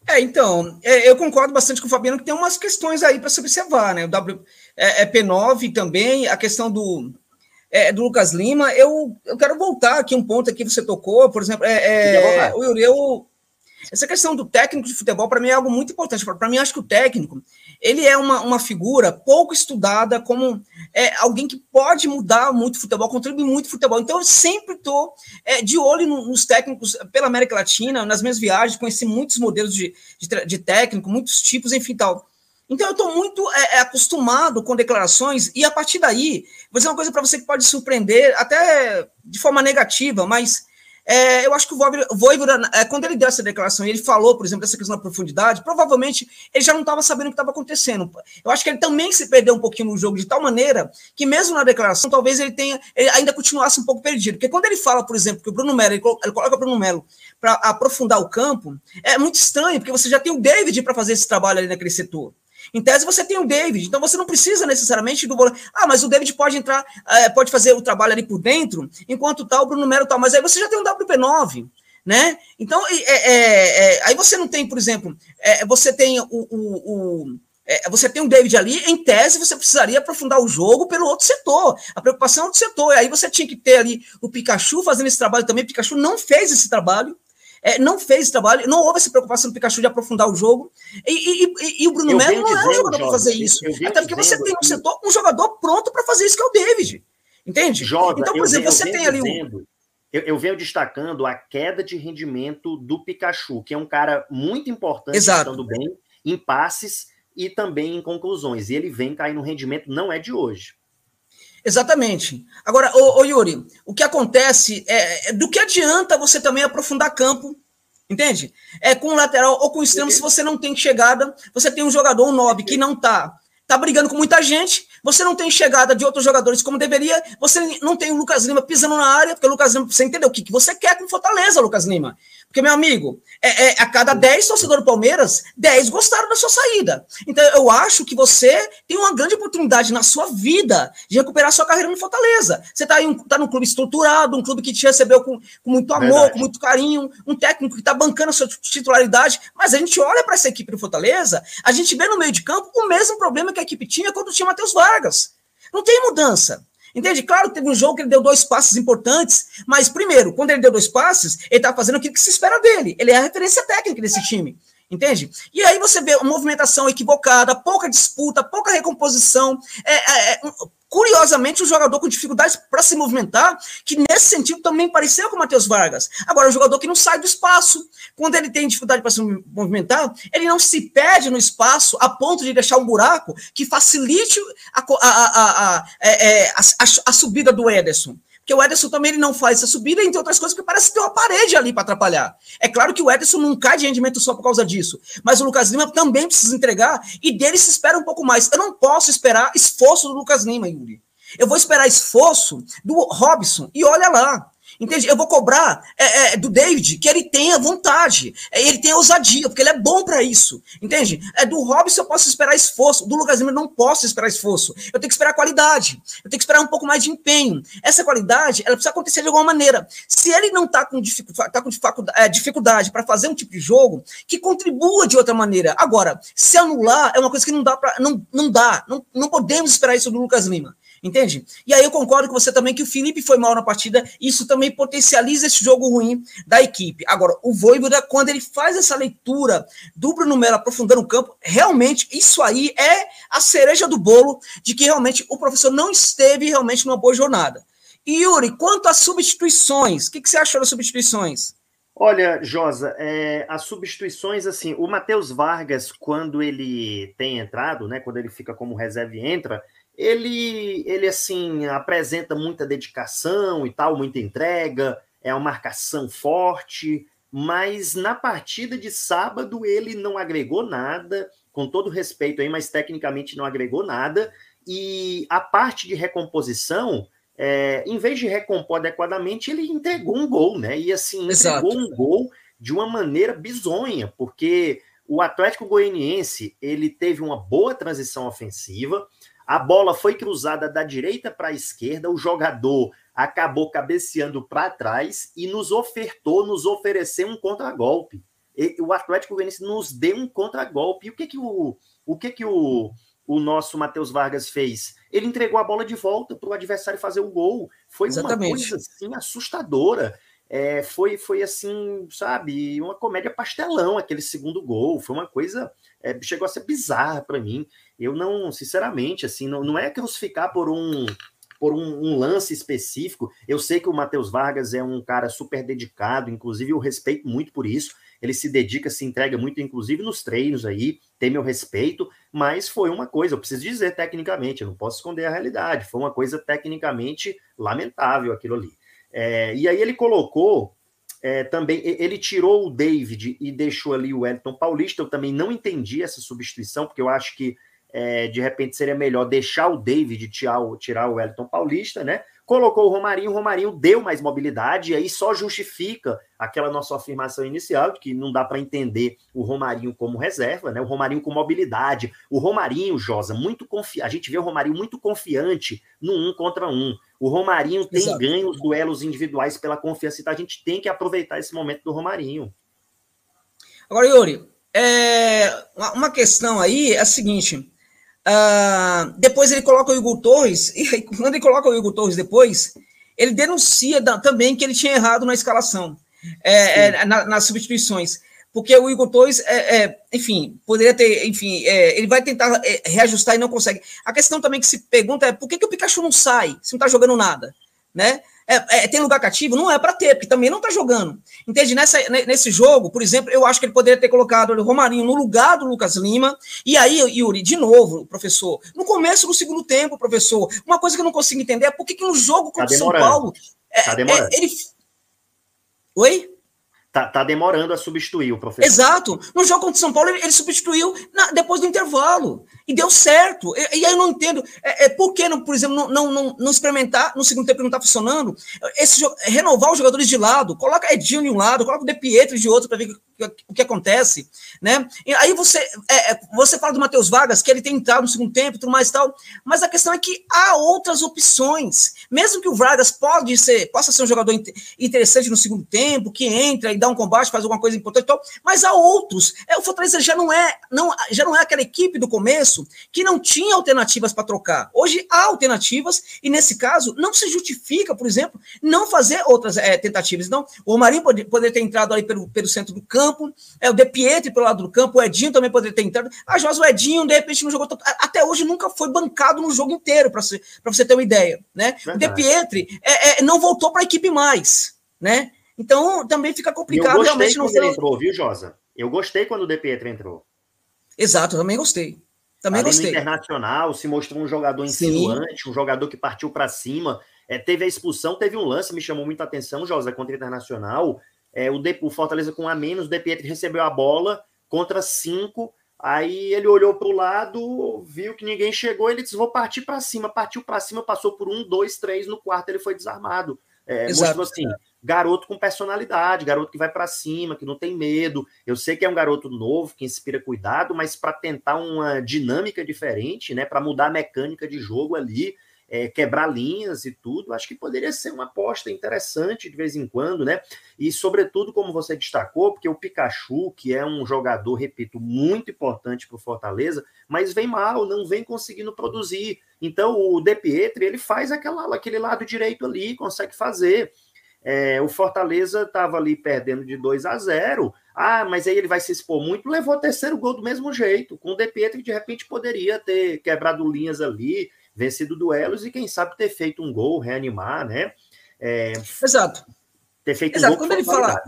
É, então, é, eu concordo bastante com o Fabiano que tem umas questões aí para se observar, né? O WP9 é, também, a questão do, é, do Lucas Lima. Eu, eu quero voltar aqui um ponto aqui que você tocou, por exemplo, é, é, o Yuri, eu, essa questão do técnico de futebol, para mim, é algo muito importante. Para mim, acho que o técnico, ele é uma, uma figura pouco estudada como é, alguém que pode mudar muito o futebol, contribuir muito o futebol. Então, eu sempre estou é, de olho no, nos técnicos pela América Latina, nas minhas viagens, conheci muitos modelos de, de, de técnico, muitos tipos, enfim, tal. Então, eu estou muito é, é, acostumado com declarações, e a partir daí, vou dizer uma coisa para você que pode surpreender, até de forma negativa, mas é, eu acho que o Voivoda, é, quando ele deu essa declaração e ele falou, por exemplo, dessa questão da profundidade, provavelmente ele já não estava sabendo o que estava acontecendo. Eu acho que ele também se perdeu um pouquinho no jogo, de tal maneira que, mesmo na declaração, talvez ele tenha ele ainda continuasse um pouco perdido. Porque quando ele fala, por exemplo, que o Bruno Melo, ele, coloca o Bruno Melo para aprofundar o campo, é muito estranho, porque você já tem o David para fazer esse trabalho ali naquele setor. Em tese, você tem o David, então você não precisa necessariamente do volante. Ah, mas o David pode entrar, é, pode fazer o trabalho ali por dentro, enquanto tal, o Bruno Melo tal. Mas aí você já tem um WP9, né? Então, é, é, aí você não tem, por exemplo, você tem o, o, o você tem um David ali, em tese, você precisaria aprofundar o jogo pelo outro setor. A preocupação é outro setor. E aí você tinha que ter ali o Pikachu fazendo esse trabalho também. O Pikachu não fez esse trabalho é, não fez trabalho, não houve essa preocupação do Pikachu de aprofundar o jogo. E, e, e, e o Bruno Melo não é um jogador para fazer isso. Até porque você tem no setor um jogador pronto para fazer isso, que é o David. Entende? Joga, então, por exemplo, você tem ali um. Eu, eu, venho destacando a queda de rendimento do Pikachu, que é um cara muito importante, Exato. estando bem, em passes e também em conclusões. E ele vem cair no rendimento, não é de hoje. Exatamente. Agora, ô, ô, Yuri, o que acontece é, é, do que adianta você também aprofundar campo, entende? É com lateral ou com extremo, se você não tem chegada, você tem um jogador, um nob, que não tá, tá brigando com muita gente, você não tem chegada de outros jogadores como deveria, você não tem o Lucas Lima pisando na área, porque o Lucas Lima, você entendeu o que, que você quer com Fortaleza, Lucas Lima. Porque, meu amigo, é, é, a cada 10 torcedores do Palmeiras, 10 gostaram da sua saída. Então, eu acho que você tem uma grande oportunidade na sua vida de recuperar sua carreira no Fortaleza. Você está um, tá num clube estruturado, um clube que te recebeu com, com muito amor, Verdade. com muito carinho, um técnico que está bancando a sua titularidade. Mas a gente olha para essa equipe do Fortaleza, a gente vê no meio de campo o mesmo problema que a equipe tinha quando tinha Matheus Vargas. Não tem mudança. Entende? Claro, teve um jogo que ele deu dois passes importantes, mas primeiro, quando ele deu dois passes, ele estava fazendo aquilo que se espera dele. Ele é a referência técnica desse time. Entende? E aí você vê uma movimentação equivocada, pouca disputa, pouca recomposição, é, é, é curiosamente, um jogador com dificuldades para se movimentar, que nesse sentido também pareceu com o Matheus Vargas. Agora, é um jogador que não sai do espaço. Quando ele tem dificuldade para se movimentar, ele não se perde no espaço a ponto de deixar um buraco que facilite a, a, a, a, é, é, a subida do Ederson. Porque o Ederson também ele não faz essa subida, entre outras coisas, porque parece ter uma parede ali para atrapalhar. É claro que o Ederson não cai de rendimento só por causa disso, mas o Lucas Lima também precisa entregar e dele se espera um pouco mais. Eu não posso esperar esforço do Lucas Lima, Yuri. Eu vou esperar esforço do Robson e olha lá. Entende? Eu vou cobrar é, é, do David que ele tenha vontade, é, ele tenha ousadia, porque ele é bom para isso. Entende? É do Robson eu posso esperar esforço, do Lucas Lima eu não posso esperar esforço. Eu tenho que esperar qualidade. Eu tenho que esperar um pouco mais de empenho. Essa qualidade, ela precisa acontecer de alguma maneira. Se ele não está com, dificuldade, tá com é, dificuldade para fazer um tipo de jogo, que contribua de outra maneira. Agora, se anular é uma coisa que não dá para não, não dá, não, não podemos esperar isso do Lucas Lima. Entende? E aí eu concordo com você também que o Felipe foi mal na partida, isso também potencializa esse jogo ruim da equipe. Agora, o Voivoda, quando ele faz essa leitura do Bruno Melo aprofundando o campo, realmente isso aí é a cereja do bolo de que realmente o professor não esteve realmente numa boa jornada. E Yuri, quanto às substituições, o que, que você achou das substituições? Olha, Josa, é, as substituições, assim, o Matheus Vargas, quando ele tem entrado, né, quando ele fica como reserva e entra, ele, ele assim, apresenta muita dedicação e tal, muita entrega, é uma marcação forte, mas na partida de sábado ele não agregou nada, com todo respeito aí, mas tecnicamente não agregou nada, e a parte de recomposição, é, em vez de recompor adequadamente, ele entregou um gol, né? E assim, entregou Exato. um gol de uma maneira bizonha, porque o Atlético Goianiense ele teve uma boa transição ofensiva, a bola foi cruzada da direita para a esquerda, o jogador acabou cabeceando para trás e nos ofertou, nos ofereceu um contragolpe. O Atlético Goianiense nos deu um contragolpe. E o que que o, o que que o, o nosso Matheus Vargas fez? Ele entregou a bola de volta para o adversário fazer o gol. Foi Exatamente. uma coisa assim assustadora. É, foi, foi assim, sabe, uma comédia pastelão aquele segundo gol. Foi uma coisa, é, chegou a ser bizarra para mim. Eu não, sinceramente, assim, não, não é crucificar por um por um, um, lance específico. Eu sei que o Matheus Vargas é um cara super dedicado, inclusive eu respeito muito por isso. Ele se dedica, se entrega muito, inclusive nos treinos aí, tem meu respeito, mas foi uma coisa, eu preciso dizer tecnicamente, eu não posso esconder a realidade, foi uma coisa tecnicamente lamentável aquilo ali. É, e aí ele colocou é, também, ele tirou o David e deixou ali o Wellington Paulista, eu também não entendi essa substituição, porque eu acho que é, de repente seria melhor deixar o David tirar o, tirar o Wellington Paulista, né? Colocou o Romarinho, o Romarinho deu mais mobilidade, e aí só justifica aquela nossa afirmação inicial, de que não dá para entender o Romarinho como reserva, né? O Romarinho com mobilidade. O Romarinho, Josa, muito confiante. A gente vê o Romarinho muito confiante no um contra um. O Romarinho tem Exato. ganho os duelos individuais pela confiança, então a gente tem que aproveitar esse momento do Romarinho. Agora, Yuri, é, uma questão aí é a seguinte: Uh, depois ele coloca o Igor Torres, e quando ele coloca o Igor Torres depois, ele denuncia da, também que ele tinha errado na escalação, é, é, na, nas substituições. Porque o Igor Torres, é, é enfim, poderia ter, enfim, é, ele vai tentar é, reajustar e não consegue. A questão também que se pergunta é por que, que o Pikachu não sai se não está jogando nada, né? É, é, tem lugar cativo? Não é para ter, porque também não está jogando. Entende? Nessa, nesse jogo, por exemplo, eu acho que ele poderia ter colocado o Romarinho no lugar do Lucas Lima. E aí, Yuri, de novo, professor, no começo do segundo tempo, professor, uma coisa que eu não consigo entender é por que, que no jogo contra o tá São Paulo. É, tá demorando. É, ele... Oi? Tá, tá, demorando a substituir o professor. Exato. No jogo contra o São Paulo, ele, ele substituiu na, depois do intervalo. E deu certo. E, e aí eu não entendo. É, é, por que, não, por exemplo, não, não, não, não experimentar no segundo tempo que não está funcionando? Esse, renovar os jogadores de lado. Coloca Edinho de um lado, coloca o De Pietro de outro para ver o que acontece. Né? E aí você, é, é, você fala do Matheus Vargas, que ele tem entrado no segundo tempo e tudo mais tal. Mas a questão é que há outras opções. Mesmo que o Vargas pode ser, possa ser um jogador interessante no segundo tempo, que entra e dá um combate, faz alguma coisa importante, tal, mas há outros. É, o Fortaleza já não é, não, já não é aquela equipe do começo que não tinha alternativas para trocar. Hoje há alternativas e nesse caso não se justifica, por exemplo, não fazer outras é, tentativas. Então, o Romarinho pode, poderia ter entrado ali pelo, pelo centro do campo, é, o De Pietri pelo lado do campo, o Edinho também poderia ter entrado. A Jos, o Edinho, de repente, não jogou tanto. Até hoje nunca foi bancado no jogo inteiro, para você ter uma ideia. Né? O De Pietri é, é, não voltou para a equipe mais. Né? Então, também fica complicado eu realmente não ser. entrou, viu, Josa? Eu gostei quando o De Pietro entrou. Exato, eu também gostei. Também Ali gostei. Internacional se mostrou um jogador insinuante, um jogador que partiu para cima. É, teve a expulsão, teve um lance, me chamou muita atenção, Josa, contra o Internacional. É, o, o Fortaleza com a menos, o De Pietro recebeu a bola contra cinco. Aí ele olhou para o lado, viu que ninguém chegou, ele disse: Vou partir para cima. Partiu para cima, passou por um, dois, três. No quarto, ele foi desarmado. É, mostrou assim: garoto com personalidade, garoto que vai para cima, que não tem medo. Eu sei que é um garoto novo, que inspira cuidado, mas para tentar uma dinâmica diferente, né, para mudar a mecânica de jogo ali, é, quebrar linhas e tudo, acho que poderia ser uma aposta interessante de vez em quando, né? E sobretudo, como você destacou, porque o Pikachu, que é um jogador, repito, muito importante para o Fortaleza, mas vem mal, não vem conseguindo produzir. Então o De Pietri, ele faz aquela, aquele lado direito ali, consegue fazer. É, o Fortaleza estava ali perdendo de 2 a 0. Ah, mas aí ele vai se expor muito. Levou o terceiro gol do mesmo jeito, com o De Pietro, que de repente poderia ter quebrado linhas ali, vencido duelos e quem sabe ter feito um gol, reanimar, né? É, Exato. Ter feito Exato. um gol. Quando ele fala.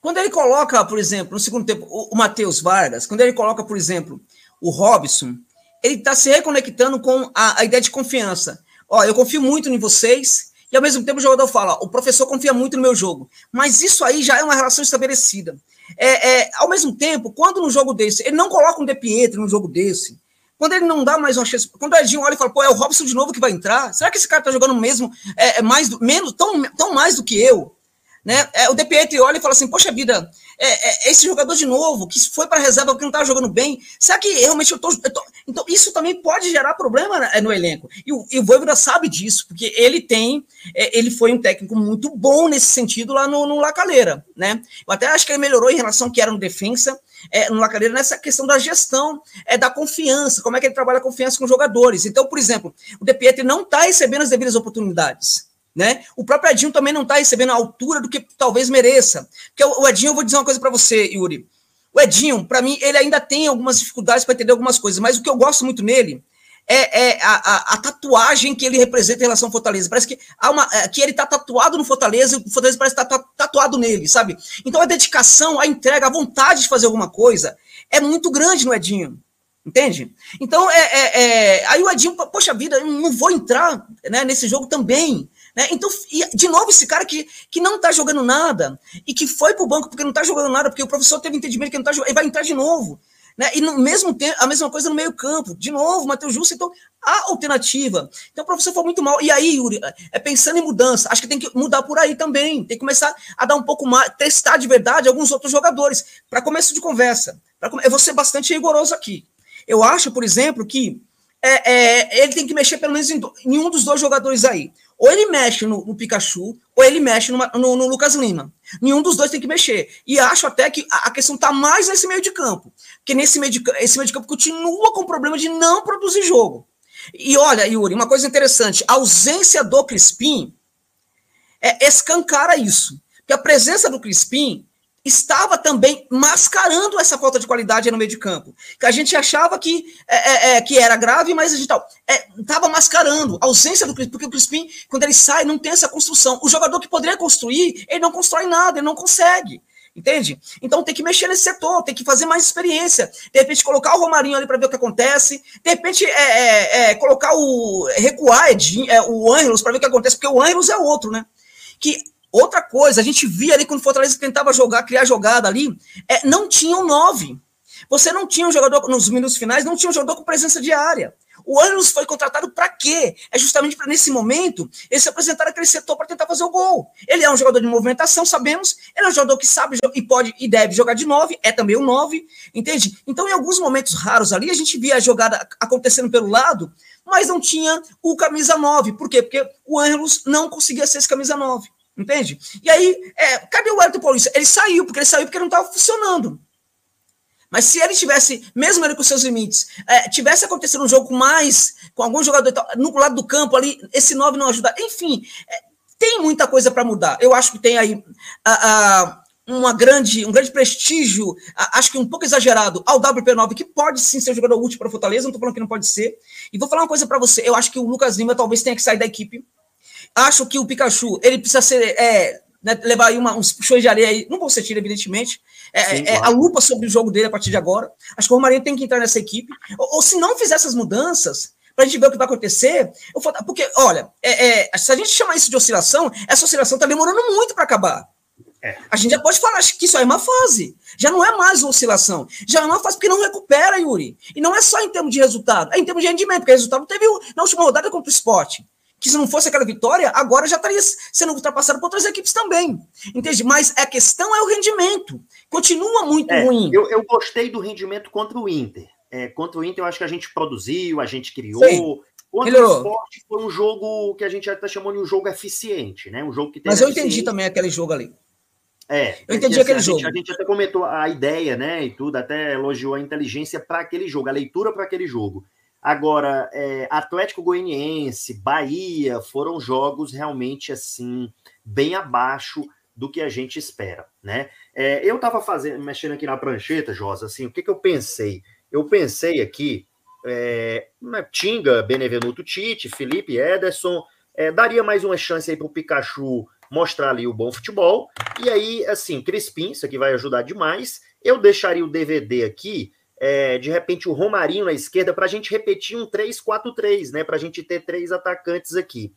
Quando ele coloca, por exemplo, no segundo tempo, o, o Matheus Vargas, quando ele coloca, por exemplo, o Robson, ele está se reconectando com a, a ideia de confiança. Ó, eu confio muito em vocês, e ao mesmo tempo o jogador fala: o professor confia muito no meu jogo. Mas isso aí já é uma relação estabelecida. É, é, ao mesmo tempo, quando no jogo desse, ele não coloca um De Pietro no jogo desse, quando ele não dá mais uma chance, quando o Edinho olha e fala, pô, é o Robson de novo que vai entrar? Será que esse cara tá jogando mesmo, é, é mais, menos, tão, tão mais do que eu? Né? É, o Pietri olha e fala assim: Poxa vida, é, é esse jogador de novo, que foi para reserva porque não estava jogando bem, será que realmente eu tô, eu tô, Então, isso também pode gerar problema no, no elenco. E o, e o Voivoda sabe disso, porque ele tem. É, ele foi um técnico muito bom nesse sentido lá no, no Lacaleira. Né? Eu até acho que ele melhorou em relação ao que era no defensa. É, no Lacaleira, nessa questão da gestão, é da confiança, como é que ele trabalha a confiança com os jogadores. Então, por exemplo, o De Pietri não está recebendo as devidas oportunidades. Né? O próprio Edinho também não está recebendo a altura do que talvez mereça. Porque o Edinho, eu vou dizer uma coisa para você, Yuri. O Edinho, para mim, ele ainda tem algumas dificuldades para entender algumas coisas, mas o que eu gosto muito nele é, é a, a, a, tatuagem que ele representa em relação ao Fortaleza. Parece que, há uma, é, que ele está tatuado no Fortaleza e o Fortaleza parece estar tá tatuado nele, sabe? Então a dedicação, a entrega, a vontade de fazer alguma coisa é muito grande no Edinho. Entende? Então, é, é, é, aí o Edinho, poxa vida, eu não vou entrar né, nesse jogo também. Né? Então, de novo, esse cara que, que não está jogando nada e que foi para o banco porque não está jogando nada, porque o professor teve entendimento que não está jogando, ele vai entrar de novo. Né? E no mesmo tempo, a mesma coisa no meio-campo. De novo, Matheus Justo, então há alternativa. Então o professor foi muito mal. E aí, Yuri, é pensando em mudança, acho que tem que mudar por aí também. Tem que começar a dar um pouco mais, testar de verdade alguns outros jogadores. Para começo de conversa. Pra, eu vou ser bastante rigoroso aqui. Eu acho, por exemplo, que é, é, ele tem que mexer pelo menos em, em um dos dois jogadores aí. Ou ele mexe no, no Pikachu, ou ele mexe numa, no, no, Lucas Lima. Nenhum dos dois tem que mexer. E acho até que a, questão está mais nesse meio de campo. Porque nesse meio de, esse meio de campo continua com o problema de não produzir jogo. E olha, Yuri, uma coisa interessante: a ausência do Crispim é, escancara isso. Porque a presença do Crispim estava também mascarando essa falta de qualidade no meio de campo. Que a gente achava que, é, é, é que era grave, mas a gente estava é, mascarando a ausência do Crispim, porque o Crispim, quando ele sai, não tem essa construção. O jogador que poderia construir, ele não constrói nada, ele não consegue. Entende? Então tem que mexer nesse setor, tem que fazer mais experiência. De repente, colocar o Romarinho ali para ver o que acontece. De repente, é, é, é colocar o. recuar Edinho, o Ângelos para ver o que acontece, porque o Ângelos é outro, né? Que Outra coisa, a gente via ali quando o Fortaleza tentava jogar, criar jogada ali, é, não tinha um nove. Você não tinha um jogador nos minutos finais, não tinha um jogador com presença de área. O Ângelos foi contratado para quê? É justamente para, nesse momento, ele se apresentar aquele setor para tentar fazer o gol. Ele é um jogador de movimentação, sabemos. Ele é um jogador que sabe e pode e deve jogar de nove, é também um nove, entende? Então, em alguns momentos raros ali, a gente via a jogada acontecendo pelo lado, mas não tinha o camisa nove. Por quê? Porque o Ângelos não conseguia ser esse camisa nove. Entende? E aí, é, cadê o Wellington Paulista? Ele saiu, porque ele saiu porque não estava funcionando. Mas se ele tivesse, mesmo ele com seus limites, é, tivesse acontecido um jogo mais, com algum jogador no lado do campo ali, esse 9 não ajudar. Enfim, é, tem muita coisa para mudar. Eu acho que tem aí a, a, uma grande, um grande prestígio, a, acho que um pouco exagerado, ao WP9, que pode sim ser um jogador útil para o Fortaleza, não estou falando que não pode ser. E vou falar uma coisa para você, eu acho que o Lucas Lima talvez tenha que sair da equipe. Acho que o Pikachu, ele precisa ser. É, né, levar aí uma, uns puxões de areia aí, não vão ser tiro, evidentemente. É, Sim, é, claro. a lupa sobre o jogo dele a partir de agora. Acho que o Romarinho tem que entrar nessa equipe. Ou, ou se não fizer essas mudanças, para a gente ver o que vai acontecer. Eu, porque, olha, é, é, se a gente chamar isso de oscilação, essa oscilação está demorando muito para acabar. É. A gente já pode falar que isso é uma fase. Já não é mais uma oscilação. Já é uma fase porque não recupera, Yuri. E não é só em termos de resultado, é em termos de rendimento, porque o resultado teve na última rodada contra o esporte que se não fosse aquela vitória, agora já estaria sendo ultrapassado por outras equipes também. Entende? Mas a questão é o rendimento. Continua muito é, ruim. Eu, eu, gostei do rendimento contra o Inter. É, contra o Inter, eu acho que a gente produziu, a gente criou. Sim. Contra Ele... o esporte foi um jogo que a gente até chamou de um jogo eficiente, né? Um jogo que Mas eu entendi também aquele jogo ali. É, eu entendi assim, aquele a jogo. Gente, a gente até comentou a ideia, né? E tudo, até elogiou a inteligência para aquele jogo, a leitura para aquele jogo. Agora, é, Atlético Goianiense, Bahia, foram jogos realmente assim, bem abaixo do que a gente espera, né? É, eu estava fazendo, mexendo aqui na prancheta, Josa, assim, o que, que eu pensei? Eu pensei aqui, é, Tinga, Benevenuto Tite, Felipe Ederson, é, daria mais uma chance aí para o Pikachu mostrar ali o bom futebol, e aí, assim, Crispim, isso aqui vai ajudar demais, eu deixaria o DVD aqui, é, de repente o Romarinho na esquerda para a gente repetir um 3-4-3, né? Para a gente ter três atacantes aqui.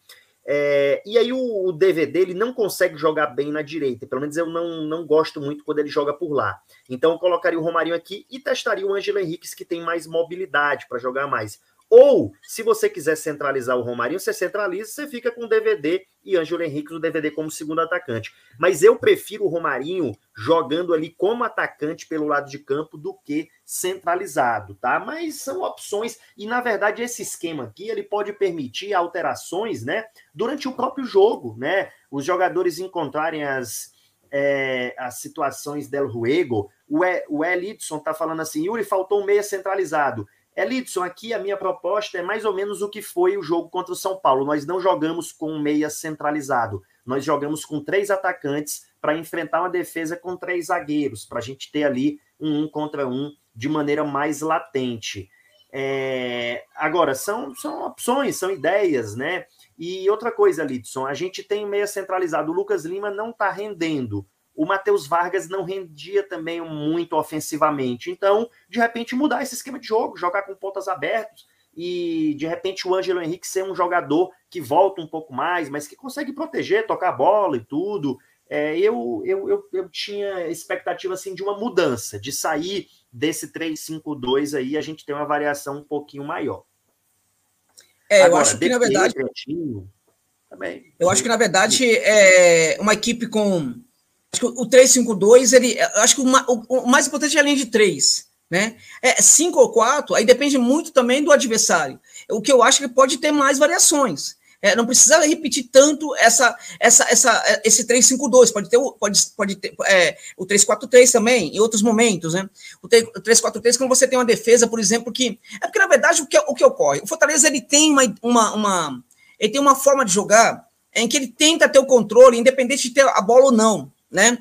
É, e aí o, o, DVD ele não consegue jogar bem na direita, pelo menos eu não, não gosto muito quando ele joga por lá. Então eu colocaria o Romarinho aqui e testaria o Ângelo Henrique, que tem mais mobilidade para jogar mais. Ou, se você quiser centralizar o Romarinho, você centraliza, você fica com o DVD e Ângelo Henrique no DVD como segundo atacante. Mas eu prefiro o Romarinho jogando ali como atacante pelo lado de campo do que centralizado, tá? Mas são opções e na verdade esse esquema aqui ele pode permitir alterações, né? Durante o próprio jogo, né? Os jogadores encontrarem as é, as situações del Ruego. O, e, o Elidson tá falando assim, Yuri, faltou um meia centralizado. Elidson, aqui a minha proposta é mais ou menos o que foi o jogo contra o São Paulo. Nós não jogamos com um meia centralizado, nós jogamos com três atacantes para enfrentar uma defesa com três zagueiros, para a gente ter ali um um contra um de maneira mais latente. É... Agora, são, são opções, são ideias, né? E outra coisa, Lidson, a gente tem um meia centralizado. O Lucas Lima não está rendendo o Matheus Vargas não rendia também muito ofensivamente. Então, de repente, mudar esse esquema de jogo, jogar com pontas abertas e, de repente, o Ângelo Henrique ser um jogador que volta um pouco mais, mas que consegue proteger, tocar bola e tudo. É, eu, eu, eu, eu tinha expectativa assim, de uma mudança, de sair desse 3-5-2 aí, a gente tem uma variação um pouquinho maior. É, Agora, eu acho que, na verdade. também, eu acho que, na verdade, é uma equipe com Acho que o 3-5-2, ele. Acho que o, mais importante é a linha de 3. Né? É 5 ou 4, aí depende muito também do adversário. O que eu acho que pode ter mais variações. É, não precisa repetir tanto essa, essa, essa, esse 3-5-2, pode ter, pode, pode ter é, o 3-4-3 também, em outros momentos, né? O 3-4-3, quando você tem uma defesa, por exemplo, que. É porque, na verdade, o que, o que ocorre? O Fortaleza ele tem uma, uma, uma, ele tem uma forma de jogar em que ele tenta ter o controle, independente de ter a bola ou não né?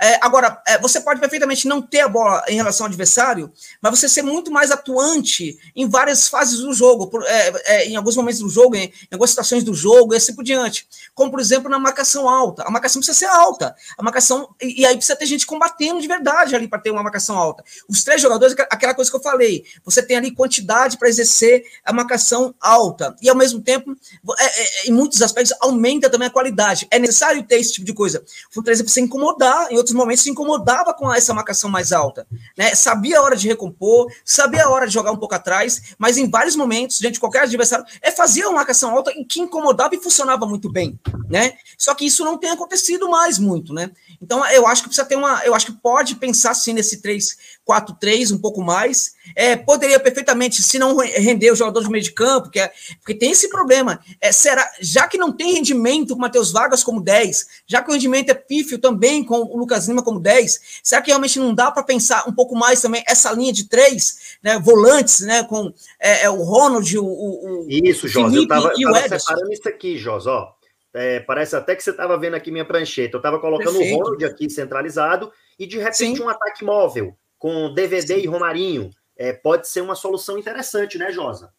É, agora, é, você pode perfeitamente não ter a bola em relação ao adversário, mas você ser muito mais atuante em várias fases do jogo, por, é, é em alguns momentos do jogo, em, em, algumas situações do jogo e assim por diante. Como, por exemplo, na marcação alta. A marcação precisa ser alta. A marcação. E, e aí precisa ter gente combatendo de verdade ali para ter uma marcação alta. Os três jogadores, aquela coisa que eu falei, você tem ali quantidade para exercer a marcação alta. E ao mesmo tempo, é, é, em muitos aspectos, aumenta também a qualidade. É necessário ter esse tipo de coisa. O Fortaleza precisa incomodar em outros momentos se incomodava com essa marcação mais alta, né? Sabia a hora de recompor, sabia a hora de jogar um pouco atrás, mas em vários momentos, gente, qualquer adversário, é fazia uma marcação alta que incomodava e funcionava muito bem, né? Só que isso não tem acontecido mais muito, né? Então eu acho que precisa ter uma, eu acho que pode pensar sim nesse 3 4-3 um pouco mais. É, poderia perfeitamente, se não render o jogador de meio de campo, que é, porque tem esse problema. É, será, já que não tem rendimento com o Matheus Vargas como 10, já que o rendimento é pífio também com o Lucas Lima como 10, será que realmente não dá para pensar um pouco mais também essa linha de três, né, volantes, né, com é, é o Ronald, o, o Isso, José, eu estava separando isso aqui, José, ó. É, parece até que você estava vendo aqui minha prancheta. Eu estava colocando Perfeito. o Ronald aqui centralizado e de repente Sim. um ataque móvel com DVD Sim. e Romarinho. É, pode ser uma solução interessante, né, Josa?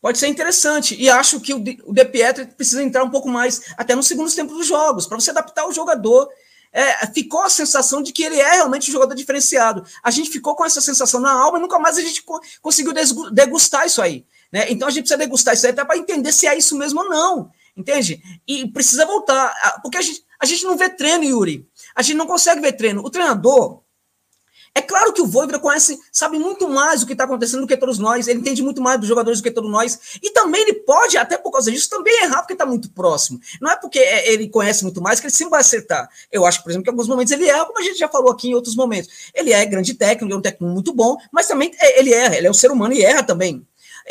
Pode ser interessante. E acho que o De Pietro precisa entrar um pouco mais, até nos segundos tempos dos jogos, para você adaptar o jogador. É, ficou a sensação de que ele é realmente um jogador diferenciado. A gente ficou com essa sensação na alma e nunca mais a gente conseguiu degustar isso aí. Né? Então a gente precisa degustar isso aí até para entender se é isso mesmo ou não. Entende? E precisa voltar. Porque a gente, a gente não vê treino, Yuri. A gente não consegue ver treino. O treinador, é claro que o Voivoda conhece, sabe muito mais o que está acontecendo do que todos nós, ele entende muito mais dos jogadores do que todos nós, e também ele pode, até por causa disso, também errar porque está muito próximo. Não é porque é, ele conhece muito mais que ele sempre vai acertar. Eu acho, por exemplo, que em alguns momentos ele erra, como a gente já falou aqui em outros momentos. Ele é grande técnico, é um técnico muito bom, mas também é, ele erra, ele é um ser humano e erra também.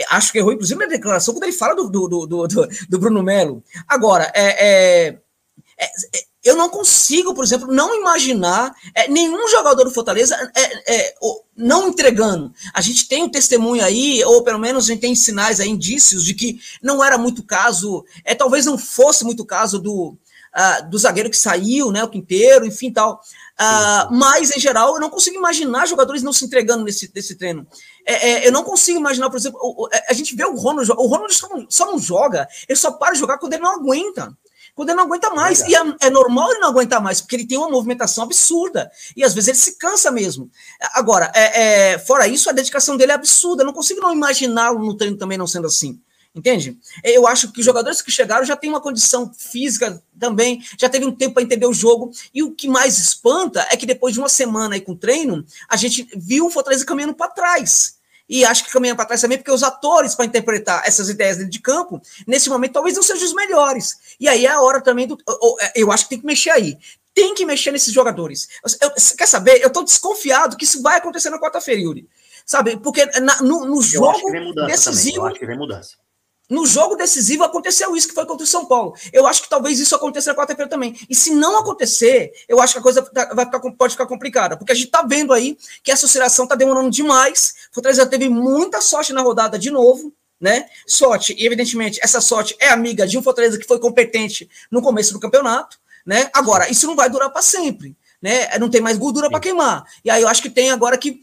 Acho que errou, inclusive, na declaração, quando ele fala do, do, do, do, Bruno Melo. Agora, é, é, é eu não consigo, por exemplo, não imaginar é, nenhum jogador do Fortaleza é, é, não entregando. A gente tem um testemunho aí, ou pelo menos a gente tem sinais aí, indícios de que não era muito caso, é, talvez não fosse muito caso do, uh, do zagueiro que saiu, né, o Quinteiro, enfim tal. Uh, mas, em geral, eu não consigo imaginar jogadores não se entregando nesse, nesse treino. É, é, eu não consigo imaginar, por exemplo, a gente vê o Ronald, o Ronald só não, só não joga, ele só para de jogar quando ele não aguenta quando ele não aguenta mais. E é, é, normal ele não aguentar mais, porque ele tem uma movimentação absurda. E às vezes ele se cansa mesmo. Agora, é, é, fora isso, a dedicação dele é absurda. Eu não consigo não imaginá-lo no treino também não sendo assim. Entende? Eu acho que os jogadores que chegaram já têm uma condição física também, já teve um tempo para entender o jogo. E o que mais espanta é que depois de uma semana aí com treino, a gente viu o Fortaleza caminhando para trás. E acho que caminham para trás também, porque os atores para interpretar essas ideias dentro de campo, nesse momento, talvez não sejam os melhores. E aí é a hora também do. Eu acho que tem que mexer aí. Tem que mexer nesses jogadores. Eu, quer saber? Eu estou desconfiado que isso vai acontecer na quarta-feira, Yuri. Sabe? Porque na, no, no jogo decisivo. Eu acho que vem mudança. No jogo decisivo aconteceu isso que foi contra o São Paulo. Eu acho que talvez isso aconteça na quarta-feira também. E se não acontecer, eu acho que a coisa tá, vai ficar, pode ficar complicada, porque a gente está vendo aí que essa oscilação está demorando demais. O Fortaleza teve muita sorte na rodada de novo, né? Sorte, e evidentemente essa sorte é amiga de um Fortaleza que foi competente no começo do campeonato, né? Agora, isso não vai durar para sempre, né? Não tem mais gordura para queimar. E aí eu acho que tem agora que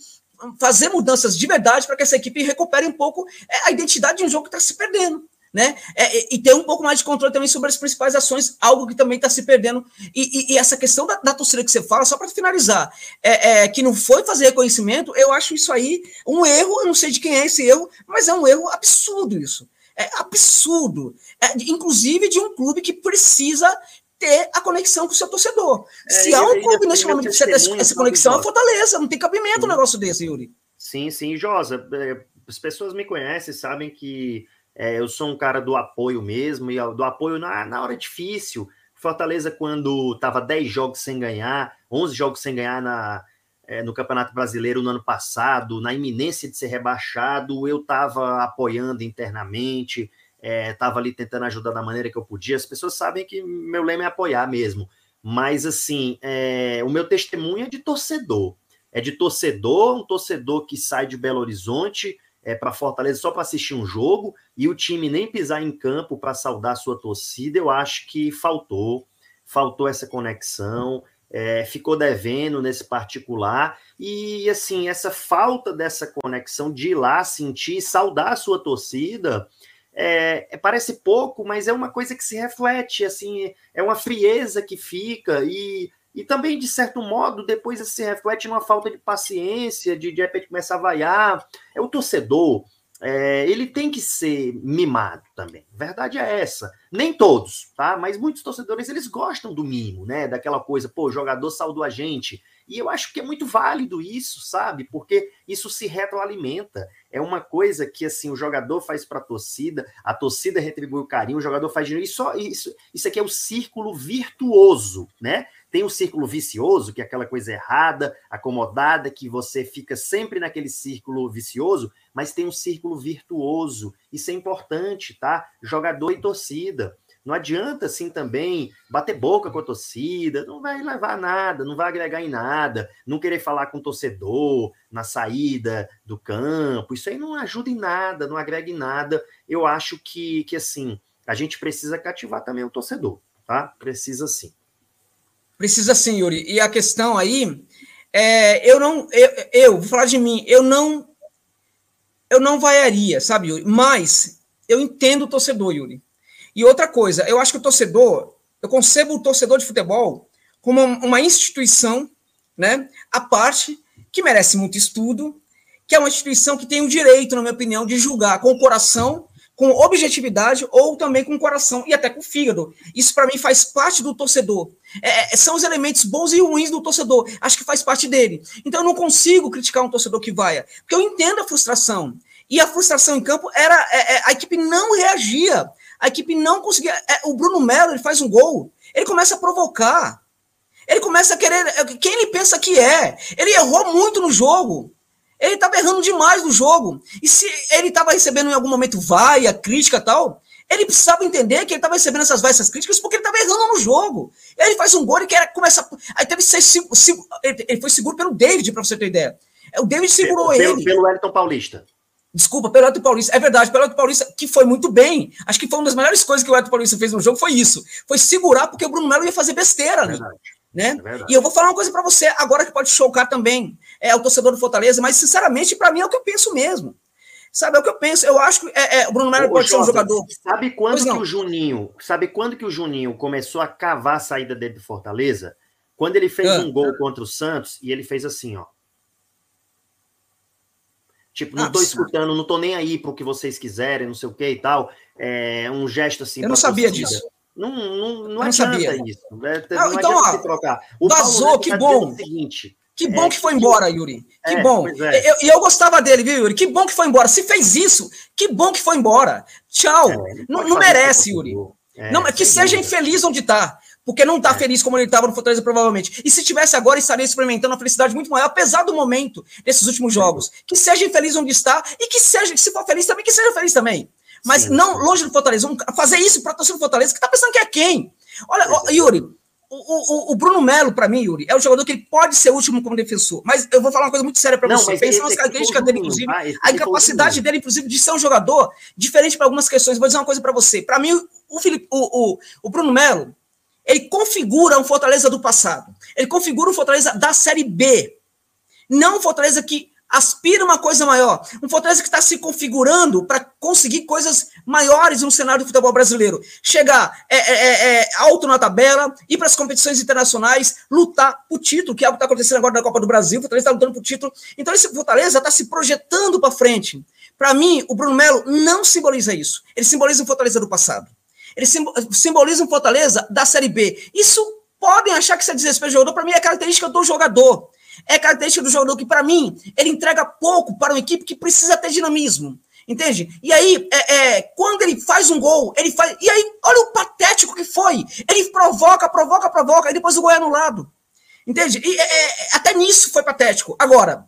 fazer mudanças de verdade para que essa equipe recupere um pouco é, a identidade de um jogo que está se perdendo. Né? É, e ter um pouco mais de controle também sobre as principais ações, algo que também está se perdendo. E, e, e, essa questão da, da, torcida que você fala, só para finalizar, é, é, que não foi fazer reconhecimento, eu acho isso aí um erro, eu não sei de quem é esse erro, mas é um erro absurdo isso. É absurdo. É, inclusive de um clube que precisa ter a conexão com o seu torcedor. É, Se há um clube nesse momento que precisa ter essa conexão, é Fortaleza. Não tem cabimento um negócio desse, Yuri. Sim, sim. Josa, é, as pessoas me conhecem, sabem que é, eu sou um cara do apoio mesmo, e do apoio na, na hora difícil. Fortaleza, quando estava 10 jogos sem ganhar, 11 jogos sem ganhar na, é, no Campeonato Brasileiro no ano passado, na iminência de ser rebaixado, eu estava apoiando internamente, estava é, ali tentando ajudar da maneira que eu podia. As pessoas sabem que meu lema é apoiar mesmo. Mas, assim, é, o meu testemunho é de torcedor. É de torcedor, um torcedor que sai de Belo Horizonte é, para Fortaleza só para assistir um jogo e o time nem pisar em campo para saudar sua torcida. Eu acho que faltou, faltou essa conexão. É, ficou devendo nesse particular e assim essa falta dessa conexão de ir lá sentir saudar a sua torcida é, é, parece pouco, mas é uma coisa que se reflete, assim, é uma frieza que fica e, e também, de certo modo, depois se reflete numa falta de paciência, de de repente começar a vaiar. É o torcedor, é, ele tem que ser mimado também. Verdade é essa. Nem todos, tá? Mas muitos torcedores, eles gostam do mimo, né? Daquela coisa, pô, o jogador saudou a gente, e eu acho que é muito válido isso, sabe? Porque isso se retroalimenta. É uma coisa que assim o jogador faz para a torcida, a torcida retribui o carinho, o jogador faz dinheiro. Isso, isso, isso aqui é o círculo virtuoso, né? Tem o círculo vicioso, que é aquela coisa errada, acomodada, que você fica sempre naquele círculo vicioso, mas tem um círculo virtuoso. Isso é importante, tá? Jogador e torcida. Não adianta, assim, também bater boca com a torcida, não vai levar nada, não vai agregar em nada, não querer falar com o torcedor na saída do campo, isso aí não ajuda em nada, não agrega em nada. Eu acho que, que assim, a gente precisa cativar também o torcedor, tá? Precisa sim. Precisa sim, Yuri. E a questão aí, é, eu não, eu, eu, vou falar de mim, eu não, eu não vaiaria, sabe, Yuri? Mas eu entendo o torcedor, Yuri. E outra coisa, eu acho que o torcedor, eu concebo o torcedor de futebol como uma instituição, né, a parte que merece muito estudo, que é uma instituição que tem o direito, na minha opinião, de julgar com o coração, com objetividade ou também com o coração e até com o fígado. Isso para mim faz parte do torcedor. É, é, são os elementos bons e ruins do torcedor. Acho que faz parte dele. Então eu não consigo criticar um torcedor que vai, porque eu entendo a frustração. E a frustração em campo era é, é, a equipe não reagia a equipe não conseguia. É, o Bruno Melo ele faz um gol, ele começa a provocar. Ele começa a querer. É, quem ele pensa que é? Ele errou muito no jogo. Ele estava errando demais no jogo. E se ele estava recebendo em algum momento vaia, crítica tal, ele precisava entender que ele estava recebendo essas vaias, essas críticas, porque ele estava errando no jogo. Aí ele faz um gol e quer começar. Aí teve que ser. Ele foi seguro pelo David, para você ter ideia. O David segurou pelo, ele. Pelo Elton Paulista. Desculpa, pelo Elton Paulista. É verdade, pelo Elton Paulista, que foi muito bem. Acho que foi uma das melhores coisas que o Elton Paulista fez no jogo, foi isso. Foi segurar, porque o Bruno Melo ia fazer besteira ali. Né? É e eu vou falar uma coisa para você, agora que pode chocar também é o torcedor do Fortaleza, mas sinceramente, para mim é o que eu penso mesmo. Sabe, é o que eu penso. Eu acho que é, é, o Bruno Melo pode Jota, ser um jogador. Sabe quando que o Juninho, sabe quando que o Juninho começou a cavar a saída dele do Fortaleza? Quando ele fez ah. um gol contra o Santos e ele fez assim, ó. Tipo, não estou escutando, não estou nem aí para o que vocês quiserem, não sei o que e tal. É um gesto assim. Eu não sabia disso. Não, não, não, não sabia. isso. É, não, não então, ó, trocar. O vazou, que bom. O seguinte, Que bom é, que foi embora, Yuri. Que é, bom. E é. eu, eu, gostava dele, viu, Yuri? Que bom que foi embora. Se fez isso, que bom que foi embora. Tchau. É, não, não merece, Yuri. não, que seja infeliz onde está porque não está feliz como ele estava no Fortaleza, provavelmente. E se tivesse agora, estaria experimentando uma felicidade muito maior, apesar do momento desses últimos jogos. Que seja infeliz onde está e que seja, se for feliz também, que seja feliz também. Mas sim, não longe do Fortaleza. Vamos fazer isso para torcer do Fortaleza, que tá pensando que é quem? Olha, ó, Yuri, o, o, o, Bruno Melo, para mim, Yuri, é um jogador que ele pode ser último como defensor. Mas eu vou falar uma coisa muito séria para você. Pensando nas características dele, inclusive, ah, a incapacidade dele, inclusive, de ser um jogador diferente para algumas questões. Vou dizer uma coisa para você. Para mim, o, Felipe, o, o, o Bruno Melo, ele configura um Fortaleza do passado. Ele configura um Fortaleza da Série B. Não um Fortaleza que aspira uma coisa maior. Um Fortaleza que está se configurando para conseguir coisas maiores no cenário do futebol brasileiro. Chegar é, é, é, é alto na tabela, ir para as competições internacionais, lutar por título, que é o que está acontecendo agora na Copa do Brasil. O Fortaleza está lutando por título. Então, esse Fortaleza está se projetando para frente. Para mim, o Bruno Melo não simboliza isso. Ele simboliza um Fortaleza do passado. Ele simboliza um Fortaleza da Série B. Isso podem achar que isso é desrespeito do jogador, para mim é característica do jogador. É característica do jogador que, para mim, ele entrega pouco para uma equipe que precisa ter dinamismo. Entende? E aí, é, é, quando ele faz um gol, ele faz. E aí, olha o patético que foi. Ele provoca, provoca, provoca, e depois o gol é anulado. Entende? E é, é até nisso foi patético. Agora,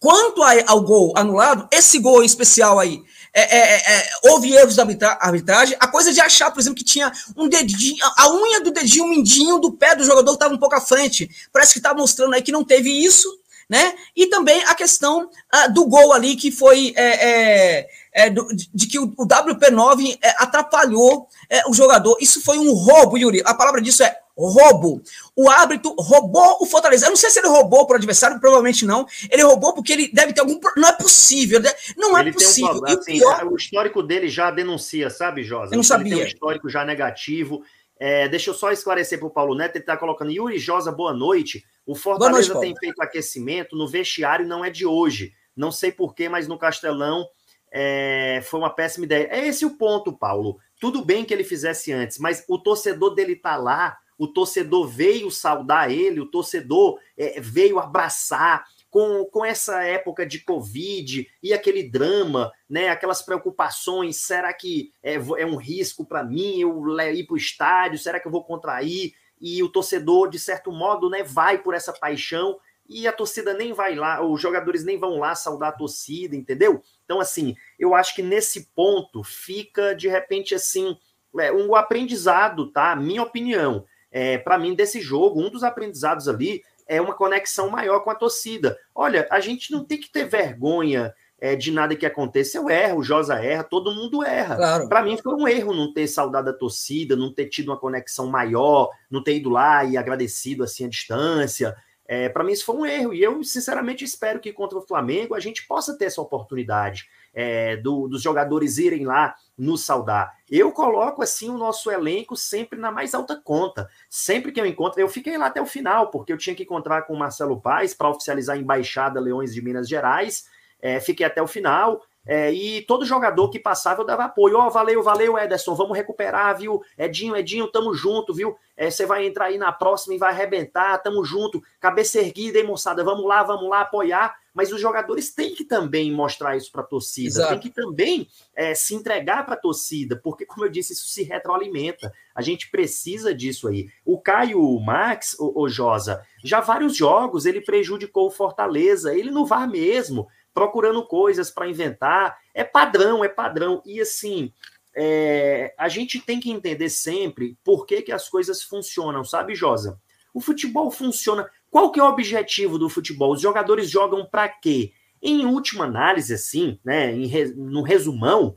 quanto ao gol anulado, esse gol em especial aí, é, é, é, é, houve erros da arbitragem. A coisa de achar, por exemplo, que tinha um dedinho, a unha do dedinho, o mindinho do pé do jogador estava um pouco à frente. Parece que está mostrando aí que não teve isso, né? E também a questão uh, do gol ali, que foi é, é, do, de, de, que o, o WP9 atrapalhou o jogador. Isso foi um roubo, Yuri. A palavra disso é roubo. O árbitro roubou o Fortaleza. Eu não sei se ele roubou para o adversário, provavelmente não. Ele roubou porque ele deve ter algum. Não é possível. Né? Não é possível. Um, assim, pior... O histórico dele já denuncia, sabe, Josa? Eu não sabia. Ele tem um histórico já negativo. É, deixa eu só esclarecer para o Paulo Neto, ele está colocando Yuri Josa, boa noite. O Fortaleza noite, tem feito aquecimento no vestiário, não é de hoje. Não sei porquê, mas no Castelão é, foi uma péssima ideia. É esse o ponto, Paulo. Tudo bem que ele fizesse antes, mas o torcedor dele tá lá o torcedor veio saudar ele, o torcedor é, veio abraçar com, com essa época de Covid e aquele drama, né, aquelas preocupações, será que é, é um risco para mim eu ir para o estádio, será que eu vou contrair? E o torcedor, de certo modo, né, vai por essa paixão e a torcida nem vai lá, os jogadores nem vão lá saudar a torcida, entendeu? Então, assim, eu acho que nesse ponto fica, de repente, assim, é, um aprendizado, tá? Minha opinião é, para mim, desse jogo, um dos aprendizados ali é uma conexão maior com a torcida. Olha, a gente não tem que ter vergonha é, de nada que aconteça. Eu erro, o Josa erra, todo mundo erra. Claro. Para mim foi um erro não ter saudado a torcida, não ter tido uma conexão maior, não ter ido lá e agradecido assim a distância. É, para mim isso foi um erro e eu sinceramente espero que contra o Flamengo a gente possa ter essa oportunidade é, do, dos jogadores irem lá nos saudar. Eu coloco assim o nosso elenco sempre na mais alta conta. Sempre que eu encontro, eu fiquei lá até o final, porque eu tinha que encontrar com o Marcelo Paes para oficializar a embaixada Leões de Minas Gerais. É, fiquei até o final. É, e todo jogador que passava eu dava apoio. Ó, oh, valeu, valeu, Ederson, vamos recuperar, viu? Edinho, Edinho, tamo junto, viu? É, você vai entrar aí na próxima e vai arrebentar, tamo junto. Cabeça erguida, hein, moçada? Vamos lá, vamos lá apoiar. Mas os jogadores têm que também mostrar isso para a torcida, Exato. tem que também é, se entregar para a torcida, porque, como eu disse, isso se retroalimenta. A gente precisa disso aí. O Caio Max, o, o Josa, já vários jogos ele prejudicou o Fortaleza, ele não vai mesmo procurando coisas para inventar. É padrão, é padrão. E assim, é, a gente tem que entender sempre por que, que as coisas funcionam, sabe, Josa? O futebol funciona. Qual que é o objetivo do futebol? Os jogadores jogam para quê? Em última análise, assim, né, em, no resumão,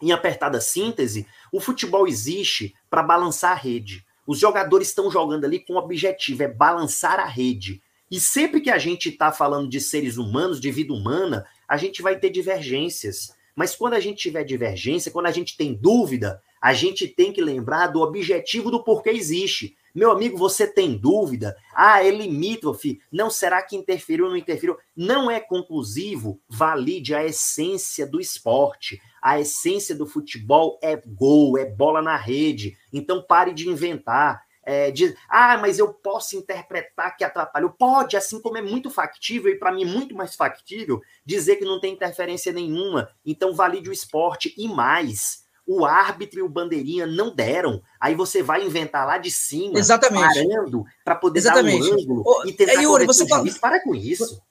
em apertada síntese, o futebol existe para balançar a rede. Os jogadores estão jogando ali com o objetivo, é balançar a rede. E sempre que a gente está falando de seres humanos, de vida humana, a gente vai ter divergências. Mas quando a gente tiver divergência, quando a gente tem dúvida, a gente tem que lembrar do objetivo do porquê existe. Meu amigo, você tem dúvida? Ah, é limítrofe. Não será que interferiu ou não interferiu? Não é conclusivo, valide a essência do esporte. A essência do futebol é gol, é bola na rede. Então pare de inventar. É, de, ah, mas eu posso interpretar que atrapalhou. Pode, assim como é muito factível, e para mim muito mais factível, dizer que não tem interferência nenhuma. Então valide o esporte e mais. O árbitro e o bandeirinha não deram. Aí você vai inventar lá de cima, Exatamente. parando, para poder Exatamente. dar um ângulo Ô, e tentar é, Yuri, você fala-. Para com isso.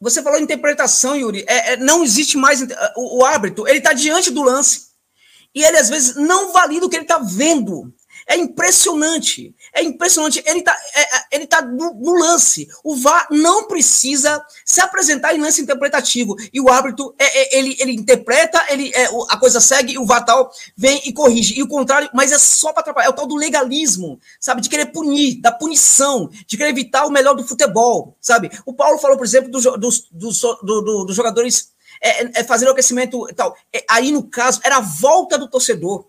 Você falou interpretação, Yuri. É, é, não existe mais. O, o árbitro, ele está diante do lance. E ele, às vezes, não valida o que ele está vendo. É impressionante. É impressionante. Ele está é, é, ele tá no, no lance. O VAR não precisa se apresentar em lance interpretativo. E o árbitro, é, é, ele, ele interpreta, ele, é, o- a coisa segue, o VAR tal vem e corrige. E o contrário, mas é só para atrapalhar. É o tal do legalismo, sabe? De querer punir, da punição, de querer evitar o melhor do futebol, sabe? O Paulo falou, por exemplo, dos, dos, do- jogadores é, é, fazendo aquecimento e tal. Aí, no caso, era a volta do torcedor.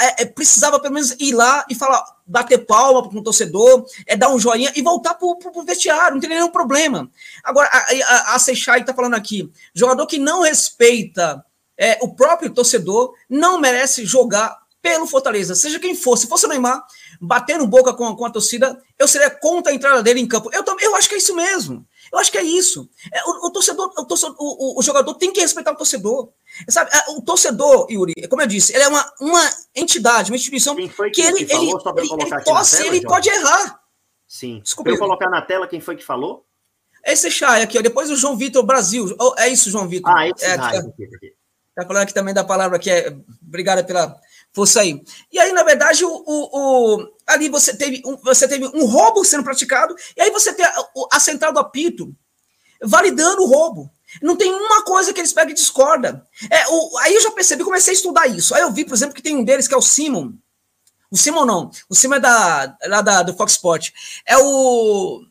É, é, precisava pelo menos ir lá e falar, bater palma para um torcedor, é, dar um joinha e voltar para o vestiário, não tem nenhum problema. Agora, a, a, a Seixai está falando aqui: jogador que não respeita é, o próprio torcedor não merece jogar pelo Fortaleza, seja quem for. Se fosse o Neymar batendo boca com, com a torcida, eu seria contra a entrada dele em campo. Eu, também, eu acho que é isso mesmo. Eu acho que é isso. É, o, o torcedor, o, torcedor o, o, o jogador tem que respeitar o torcedor. Sabe, o torcedor, Yuri, como eu disse, ele é uma, uma entidade, uma instituição que que, ele, que falou, ele, ele, ele, tela, ele Jorge? pode errar. Sim. Desculpa, eu colocar na tela quem foi que falou? Esse Chay aqui, ó, depois o João Vitor Brasil. Oh, é isso, João Vitor. Ah, esse é, ah, tá, aqui, aqui. tá falando aqui também da palavra que é. Obrigada pela força aí. E aí, na verdade, o, o, o- ali você teve, um, você teve um roubo sendo praticado, e aí você tem a, o- a central do apito validando o roubo. Não tem uma coisa que eles pegam e discordam. É, o, aí eu já percebi, comecei a estudar isso. Aí eu vi, por exemplo, que tem um deles que é o Simon. O Simon não. O Simon é da, lá da, do Fox Sport. É o.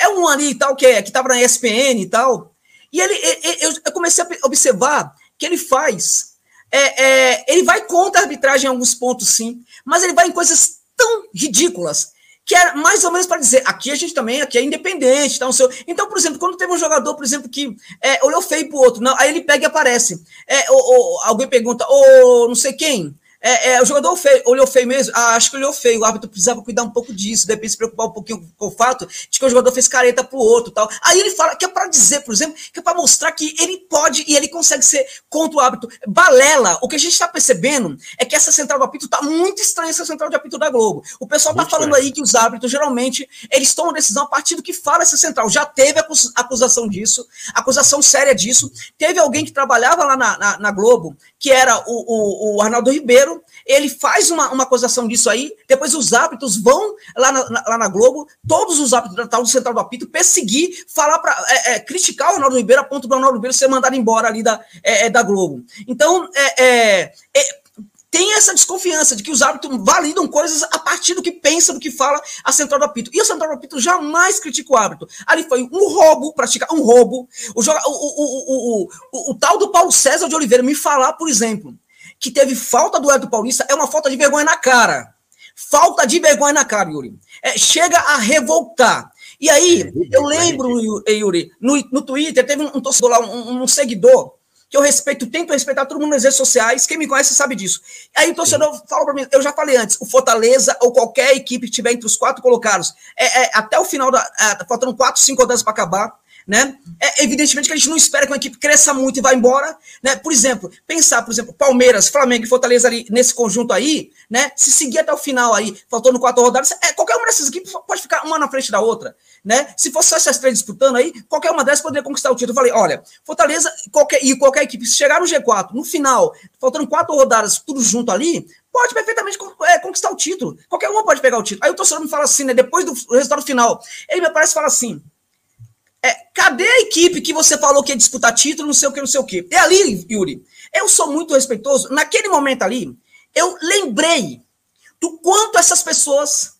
É um ali e tal, que, é, que tava na ESPN e tal. E ele, eu, eu comecei a observar que ele faz. é, é, ele vai contra a arbitragem em alguns pontos, sim, mas ele vai em coisas tão ridículas que era mais ou menos para dizer, aqui a gente também, aqui é independente, tá, sei. Então, por exemplo, quando teve um jogador, por exemplo, que é, olhou feio pro outro, não, aí ele pega e aparece. É, ou, ou alguém pergunta, ou não sei quem, é, é, o jogador feio, olhou feio mesmo? Ah, acho que olhou feio. O árbitro precisava cuidar um pouco disso, de repente se preocupar um pouquinho com o fato de que o jogador fez careta pro outro tal. Aí ele fala que é para dizer, por exemplo, que é para mostrar que ele pode e ele consegue ser contra o árbitro. Balela, o que a gente está percebendo é que essa central do apito tá muito estranha, essa central de apito da Globo. O pessoal tá Muito falando estranho. aí que os árbitros, geralmente, eles tomam decisão a partir do que fala essa central. Já teve acus- acusação disso, acusação séria disso. Teve alguém que trabalhava lá na, na, na Globo, que era o, o, o Arnaldo Ribeiro, ele faz uma, uma acusação disso aí, depois os árbitros vão lá na, na- lá na Globo, todos os árbitros da tal do Central do Apito, perseguir, falar para criticar o Arnaldo Ribeiro a ponto do Arnaldo Ribeiro ser mandado embora ali da, é, é, da Globo. Então, é, é, é, tem essa desconfiança de que os árbitros validam coisas a partir do que pensa, do que fala a Central do Apito. E a Central do Apito jamais critica o árbitro. Ali foi um roubo, praticar um roubo. O, o, o, o, o, o, o tal do Paulo César de Oliveira me falar, por exemplo, que teve falta do Edson Paulista é uma falta de vergonha na cara. Falta de vergonha na cara, Yuri. É, chega a revoltar. E aí, É, eu lembro, Yu- Yuri, no, no Twitter, teve um, um torcedor lá, um, um seguidor, que eu respeito, tento respeitar todo mundo nas redes sociais, quem me conhece sabe disso. Aí o torcedor fala para mim, eu já falei antes, o Fortaleza ou qualquer equipe que tiver entre os quatro colocados, é, é, até o final, da, é, faltando quatro, cinco rodadas para acabar, né? É, evidentemente que a gente não espera que uma equipe cresça muito e vá embora, né? Por exemplo, pensar, por exemplo, Palmeiras, Flamengo e Fortaleza ali nesse conjunto aí, né? Se seguir até o final aí, faltando quatro rodadas, é, qualquer uma dessas equipes pode ficar uma na frente da outra, né? Se fosse só essas três disputando aí, qualquer uma dessas poderia conquistar o título. Eu falei, olha, Fortaleza qualquer, e qualquer equipe, se chegar no G4, no final, faltando quatro rodadas, tudo junto ali, pode perfeitamente é, conquistar o título. Qualquer uma pode pegar o título. Aí o torcedor me fala assim, né? Depois do resultado final, ele me aparece e fala assim: é, cadê a equipe que você falou que ia disputar título, não sei o que, não sei o que? É ali, Yuri. Eu sou muito respeitoso. Naquele momento ali, eu lembrei do quanto essas pessoas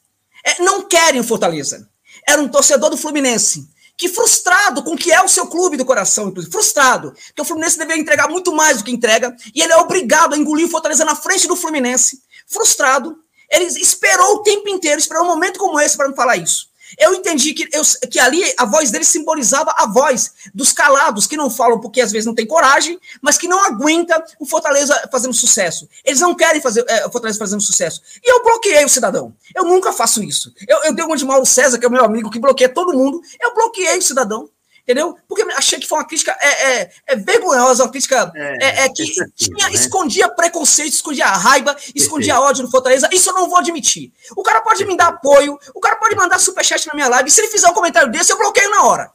é, não querem o Fortaleza. Era um torcedor do Fluminense, que frustrado com o que é o seu clube do coração, inclusive, frustrado, que o Fluminense deveria entregar muito mais do que entrega, e ele é obrigado a engolir o Fortaleza na frente do Fluminense, frustrado, ele esperou o tempo inteiro, esperou um momento como esse para me falar isso. Eu entendi que, eu, que ali a voz dele simbolizava a voz dos calados, que não falam porque às vezes não tem coragem, mas que não aguenta o Fortaleza fazendo sucesso. Eles não querem fazer é, o Fortaleza fazendo sucesso. E eu bloqueei o cidadão. Eu nunca faço isso. Eu, eu dei uma de Mauro César, que é o meu amigo, que bloqueia todo mundo. Eu bloqueei o cidadão entendeu? Porque achei que foi uma crítica é, é, é vergonhosa, uma crítica é, é, é que tinha, né? escondia preconceito, escondia raiva, escondia ódio no Fortaleza. Isso eu não vou admitir. O cara pode me dar apoio, o cara pode mandar superchat na minha live. Se ele fizer um comentário desse, eu bloqueio na hora.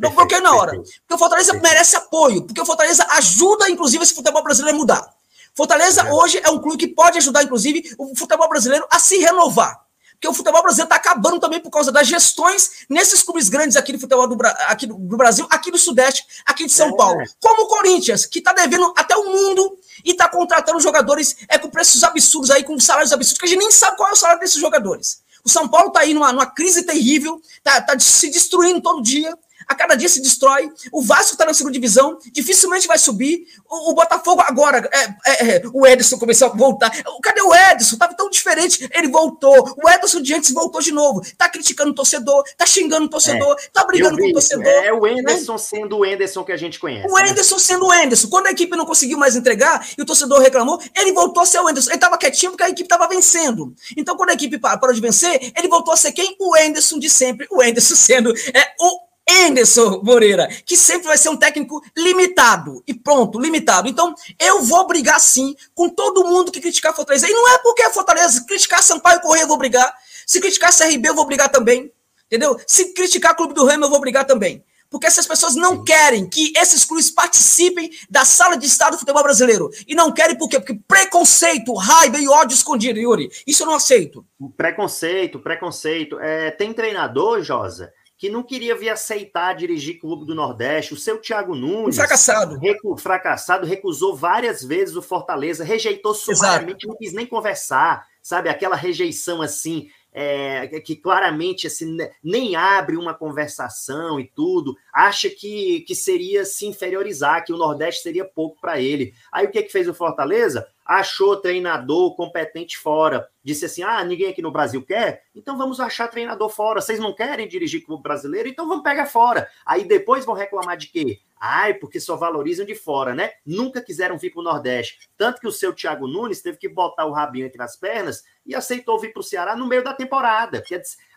Eu bloqueio na hora. Porque o Fortaleza merece apoio, porque o Fortaleza ajuda, inclusive, esse futebol brasileiro a mudar. Fortaleza é. hoje é um clube que pode ajudar, inclusive, o futebol brasileiro a se renovar. Porque o futebol brasileiro está acabando também por causa das gestões nesses clubes grandes aqui do futebol do, aqui do, do Brasil, aqui do Sudeste, aqui de São é. Paulo. Como o Corinthians, que está devendo até o mundo e está contratando jogadores é, com preços absurdos aí, com salários absurdos, que a gente nem sabe qual é o salário desses jogadores. O São Paulo está aí numa, numa crise terrível, está tá se destruindo todo dia a cada dia se destrói. O Vasco está na segunda divisão, dificilmente vai subir. O, o Botafogo agora, é, é, é, o Edson começou a voltar. Cadê o Edson? Tava tão diferente. Ele voltou. O Edson de antes voltou de novo. Tá criticando o torcedor, tá xingando o torcedor, é, tá brigando com o torcedor. É o Enderson né? sendo o Enderson que a gente conhece. O Enderson né? sendo o Enderson. Quando a equipe não conseguiu mais entregar e o torcedor reclamou, ele voltou a ser o Enderson. Ele tava quietinho porque a equipe tava vencendo. Então, quando a equipe parou de vencer, ele voltou a ser quem? O Enderson de sempre. O Enderson sendo é, o Anderson Moreira, que sempre vai ser um técnico limitado. E pronto, limitado. Então, eu vou brigar sim com todo mundo que criticar Fortaleza. E não é porque é Fortaleza, criticar Sampaio Correia eu vou brigar. Se criticar CRB eu vou brigar também. Entendeu? Se criticar Clube do Remo eu vou brigar também. Porque essas pessoas não querem que esses clubes participem da sala de estado do futebol brasileiro. E não querem por quê? Porque preconceito, raiva e ódio escondido, Yuri. Isso eu não aceito. Preconceito, preconceito. É, tem treinador, Josa, que não queria vir aceitar dirigir Clube do Nordeste. O seu Thiago Nunes. Fracassado. Recu, fracassado, recusou várias vezes o Fortaleza, rejeitou sumariamente, não quis nem conversar, sabe? Aquela rejeição assim. É, que claramente assim, nem abre uma conversação e tudo, acha que, que seria se inferiorizar, que o Nordeste seria pouco para ele. Aí o que, que fez o Fortaleza? achou treinador competente fora, disse assim: ah, ninguém aqui no Brasil quer, então vamos achar treinador fora. Vocês não querem dirigir clube brasileiro, então vamos pegar fora. Aí depois vão reclamar de quê? Ai, porque só valorizam de fora, né? Nunca quiseram vir para o Nordeste. Tanto que o seu Thiago Nunes teve que botar o rabinho entre as pernas e aceitou vir para o Ceará no meio da temporada.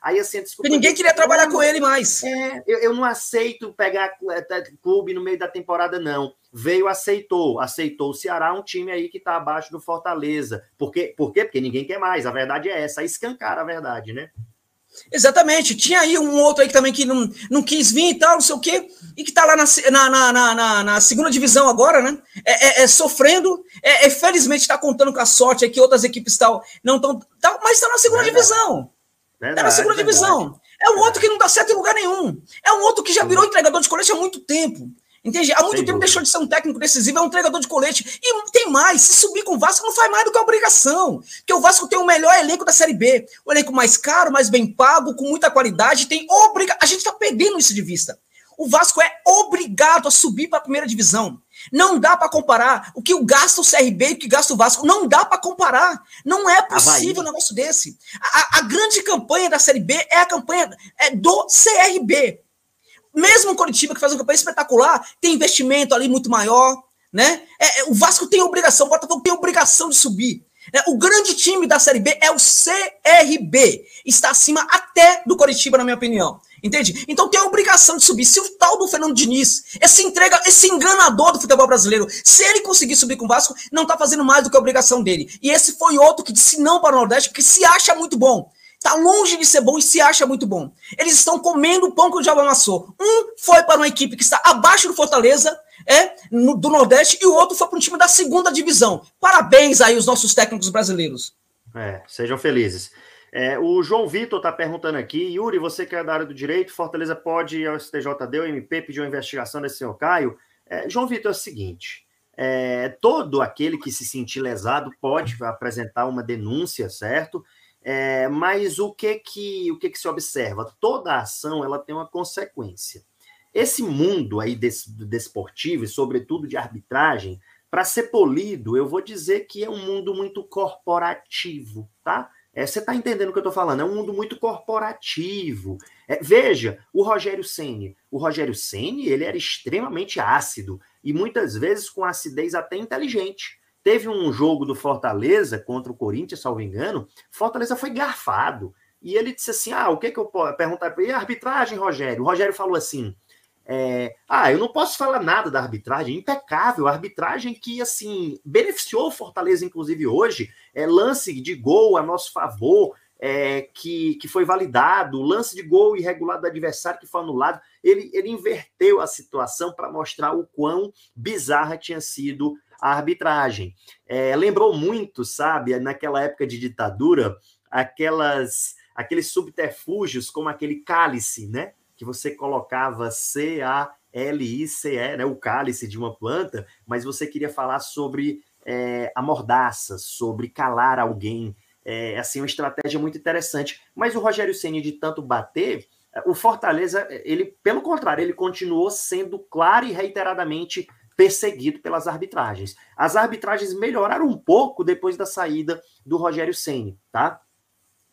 Aí assim, desculpa. ninguém queria trabalhar com ele mais. É, eu, eu não aceito pegar é, clube no meio da temporada, não veio, aceitou, aceitou o Ceará, um time aí que está abaixo do Fortaleza. Por quê? Por quê? Porque ninguém quer mais. A verdade é essa, escancar a verdade, né? Exatamente. Tinha aí um outro aí também que não, não quis vir e tal, não sei o quê, e que está lá na, na, na, na, na segunda divisão agora, né? É, é, é sofrendo, é, é felizmente está contando com a sorte é que outras equipes tal não estão, tá, mas está na segunda verdade. divisão. Está na segunda divisão. É um outro que não dá certo em lugar nenhum. É um outro que já virou entregador de colete há muito tempo. Entende? Há muito tempo deixou de ser um técnico decisivo, é um treinador de colete. E tem mais, se subir com o Vasco não faz mais do que a obrigação. Porque o Vasco tem o melhor elenco da Série B. O elenco mais caro, mais bem pago, com muita qualidade, tem obriga... A gente está perdendo isso de vista. O Vasco é obrigado a subir para a primeira divisão. Não dá para comparar o que gasta o CRB e o que gasta o Vasco. Não dá para comparar. Não é possível um negócio desse. A, a, grande campanha da Série B é a campanha é do CRB mesmo o Curitiba, que faz uma campanha espetacular, tem investimento ali muito maior, né? É, é, o Vasco tem obrigação, o Botafogo tem obrigação de subir. Né? O grande time da Série B é o CRB. Está acima até do Curitiba, na minha opinião. Entende? Então tem a obrigação de subir. Se o tal do Fernando Diniz, esse entrega, esse enganador do futebol brasileiro, se ele conseguir subir com o Vasco, não está fazendo mais do que a obrigação dele. E esse foi outro que disse não para o Nordeste, porque se acha muito bom. Está longe de ser bom e se acha muito bom. Eles estão comendo o pão que o diabo amassou. Um foi para uma equipe que está abaixo do Fortaleza, é, no, do Nordeste, e o outro foi para um time da segunda divisão. Parabéns aí os nossos técnicos brasileiros. É, sejam felizes. É, o João Vitor está perguntando aqui, Yuri, você que é da área do direito, Fortaleza pode ir ao STJD, o MP, pedir uma investigação desse senhor Caio? É, João Vitor, é o seguinte, é, todo aquele que se sentir lesado pode apresentar uma denúncia, certo? É, mas o que que o que que se observa? Toda ação ela tem uma consequência. Esse mundo aí desportivo e sobretudo de arbitragem, para ser polido, eu vou dizer que é um mundo muito corporativo, tá? É, você está entendendo o que eu estou falando? É um mundo muito corporativo. É, veja, o Rogério Ceni. O Rogério Ceni ele era extremamente ácido e muitas vezes com acidez até inteligente. Teve um jogo do Fortaleza contra o Corinthians, salvo engano. Fortaleza foi garfado. E ele disse assim: Ah, o que, que eu posso perguntar para ele? arbitragem, Rogério? O Rogério falou assim: é, ah, eu não posso falar nada da arbitragem, impecável, arbitragem que, assim, beneficiou o Fortaleza, inclusive hoje, é, lance de gol a nosso favor, é, que, que foi validado, lance de gol irregular do adversário que foi anulado, ele, ele inverteu a situação para mostrar o quão bizarra tinha sido a arbitragem. É, lembrou muito, sabe, naquela época de ditadura, aquelas aqueles subterfúgios como aquele cálice, né? que você colocava C-A-L-I-C-E, né, o cálice de uma planta, mas você queria falar sobre é, a mordaça, sobre calar alguém. É assim, uma estratégia muito interessante. Mas o Rogério Ceni de tanto bater, o Fortaleza, ele, pelo contrário, ele continuou sendo claro e reiteradamente perseguido pelas arbitragens. As arbitragens melhoraram um pouco depois da saída do Rogério Ceni, tá?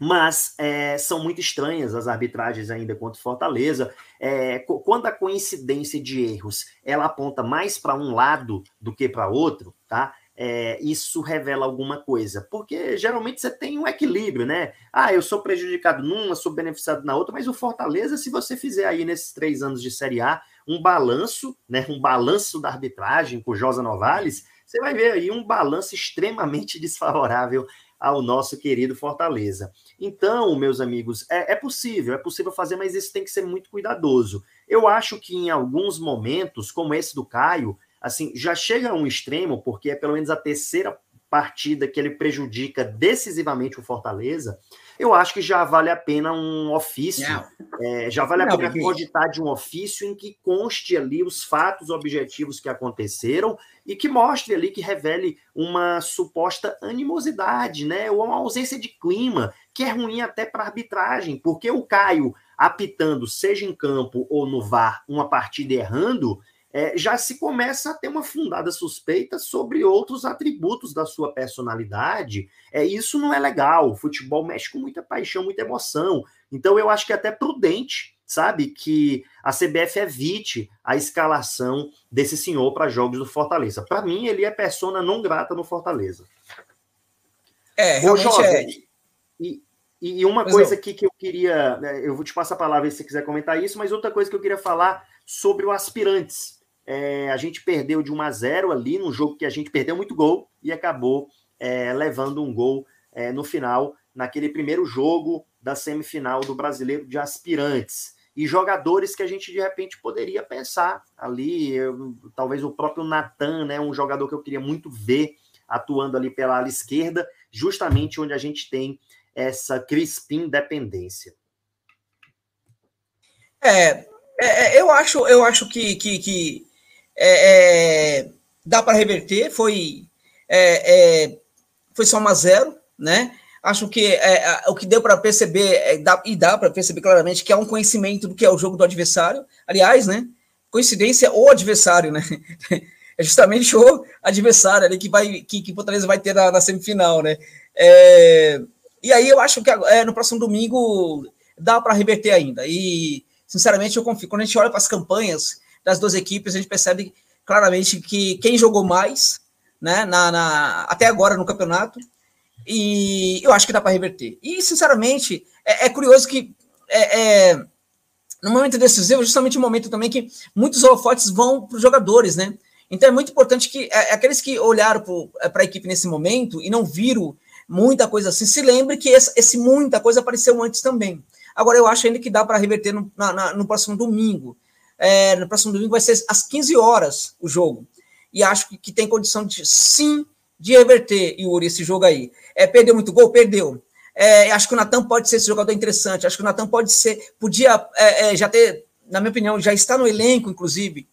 mas é, são muito estranhas as arbitragens ainda contra Fortaleza. É, quando a coincidência de erros ela aponta mais para um lado do que para outro, tá? É, isso revela alguma coisa, porque geralmente você tem um equilíbrio, né? Ah, eu sou prejudicado numa, sou beneficiado na outra, mas o Fortaleza, se você fizer aí nesses três anos de Série A um balanço, né? Um balanço da arbitragem com Josa Novales, você vai ver aí um balanço extremamente desfavorável ao nosso querido Fortaleza. Então, meus amigos, é, é, possível, é possível fazer, mas isso tem que ser muito cuidadoso. Eu acho que em alguns momentos, como esse do Caio, assim, já chega a um extremo, porque é pelo menos a terceira partida que ele prejudica decisivamente o Fortaleza, eu acho que já vale a pena um ofício, é, já vale a pena cogitar de um ofício em que conste ali os fatos objetivos que aconteceram e que mostre ali, que revele uma suposta animosidade, né, ou uma ausência de clima, que é ruim até para arbitragem, porque o Caio apitando, seja em campo ou no VAR, uma partida errando, é, já se começa a ter uma fundada suspeita sobre outros atributos da sua personalidade. É, isso não é legal. O futebol mexe com muita paixão, muita emoção. Então eu acho que é até prudente, sabe, que a CBF evite a escalação desse senhor para jogos do Fortaleza. Para mim, ele é persona não grata no Fortaleza. É, realmente Ô, é. E, e uma mas coisa aqui que eu queria. Né, eu vou te passar a palavra se você quiser comentar isso, mas outra coisa que eu queria falar sobre o aspirantes é, a gente perdeu de 1 a 0 ali num jogo que a gente perdeu muito gol e acabou é, levando um gol é, no final, naquele primeiro jogo da semifinal do Brasileiro de Aspirantes. E jogadores que a gente de repente poderia pensar ali, eu, talvez o próprio Natan, né, um jogador que eu queria muito ver atuando ali pela ala esquerda, justamente onde a gente tem essa Crispim dependência. É, é, é eu acho, eu acho que, que, que é, é, dá para reverter, foi, é, é, foi só uma zero, né? Acho que é, o que deu para perceber, dá, e dá para perceber claramente, que é um conhecimento do que é o jogo do adversário. Aliás, né? Coincidência, o adversário, né? É justamente o adversário ali que vai que, que Fortaleza vai ter na, na semifinal, né? É, e aí eu acho que é, no próximo domingo dá para reverter ainda. E, sinceramente, eu confio. Quando a gente olha para as campanhas das duas equipes, a gente percebe claramente que quem jogou mais, né, na, na até agora no campeonato, e eu acho que dá para reverter. E, sinceramente, é, é curioso que é, é, no momento decisivo, justamente o momento também que muitos holofotes vão para os jogadores, né? Então é muito importante que é, aqueles que olharam para a equipe nesse momento e não viram muita coisa assim, se lembre que esse, esse muita coisa apareceu antes também. Agora eu acho ainda que dá para reverter no, na, no próximo domingo. É, no próximo domingo vai ser às 15 horas o jogo. E acho que, que tem condição de sim de reverter, Yuri, esse jogo aí. É, perdeu muito gol? Perdeu. É, acho que o Natan pode ser esse jogador interessante. Acho que o Natan pode ser, podia é, é, já ter, na minha opinião, já está no elenco, inclusive,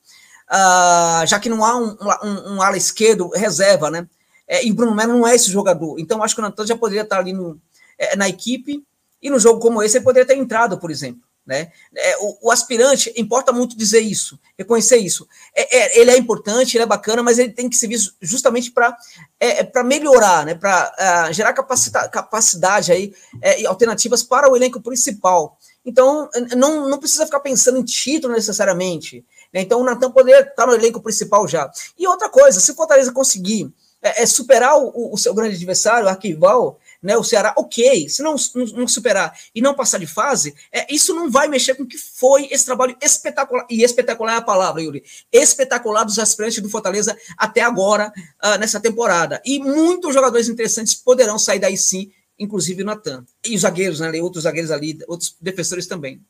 uh, já que não há um, um, um ala esquerdo reserva, né? É, e o Bruno Melo não é esse jogador. Então, acho que o Natan já poderia estar ali no, é, na equipe. E no jogo como esse, ele poderia ter entrado, por exemplo Né? É, o, o, aspirante, importa muito dizer isso, reconhecer isso. É, é, ele é importante, ele é bacana, mas ele tem que ser visto justamente para é, é melhorar, né? para uh, gerar capacidade aí, é, e alternativas para o elenco principal. Então, não, não precisa ficar pensando em título necessariamente. Né? Então, o Natan poderia estar no elenco principal já. E outra coisa, se o Fortaleza conseguir é, superar o, o seu grande adversário, o arquival, né, o Ceará, ok, se não, não, não, superar e não passar de fase, é, isso não vai mexer com o que foi esse trabalho espetacular, e espetacular é a palavra, Yuri, espetacular dos aspirantes do Fortaleza até agora, uh, nessa temporada. E muitos jogadores interessantes poderão sair daí sim, inclusive o Natan. E os zagueiros, né, outros zagueiros ali, outros defensores também.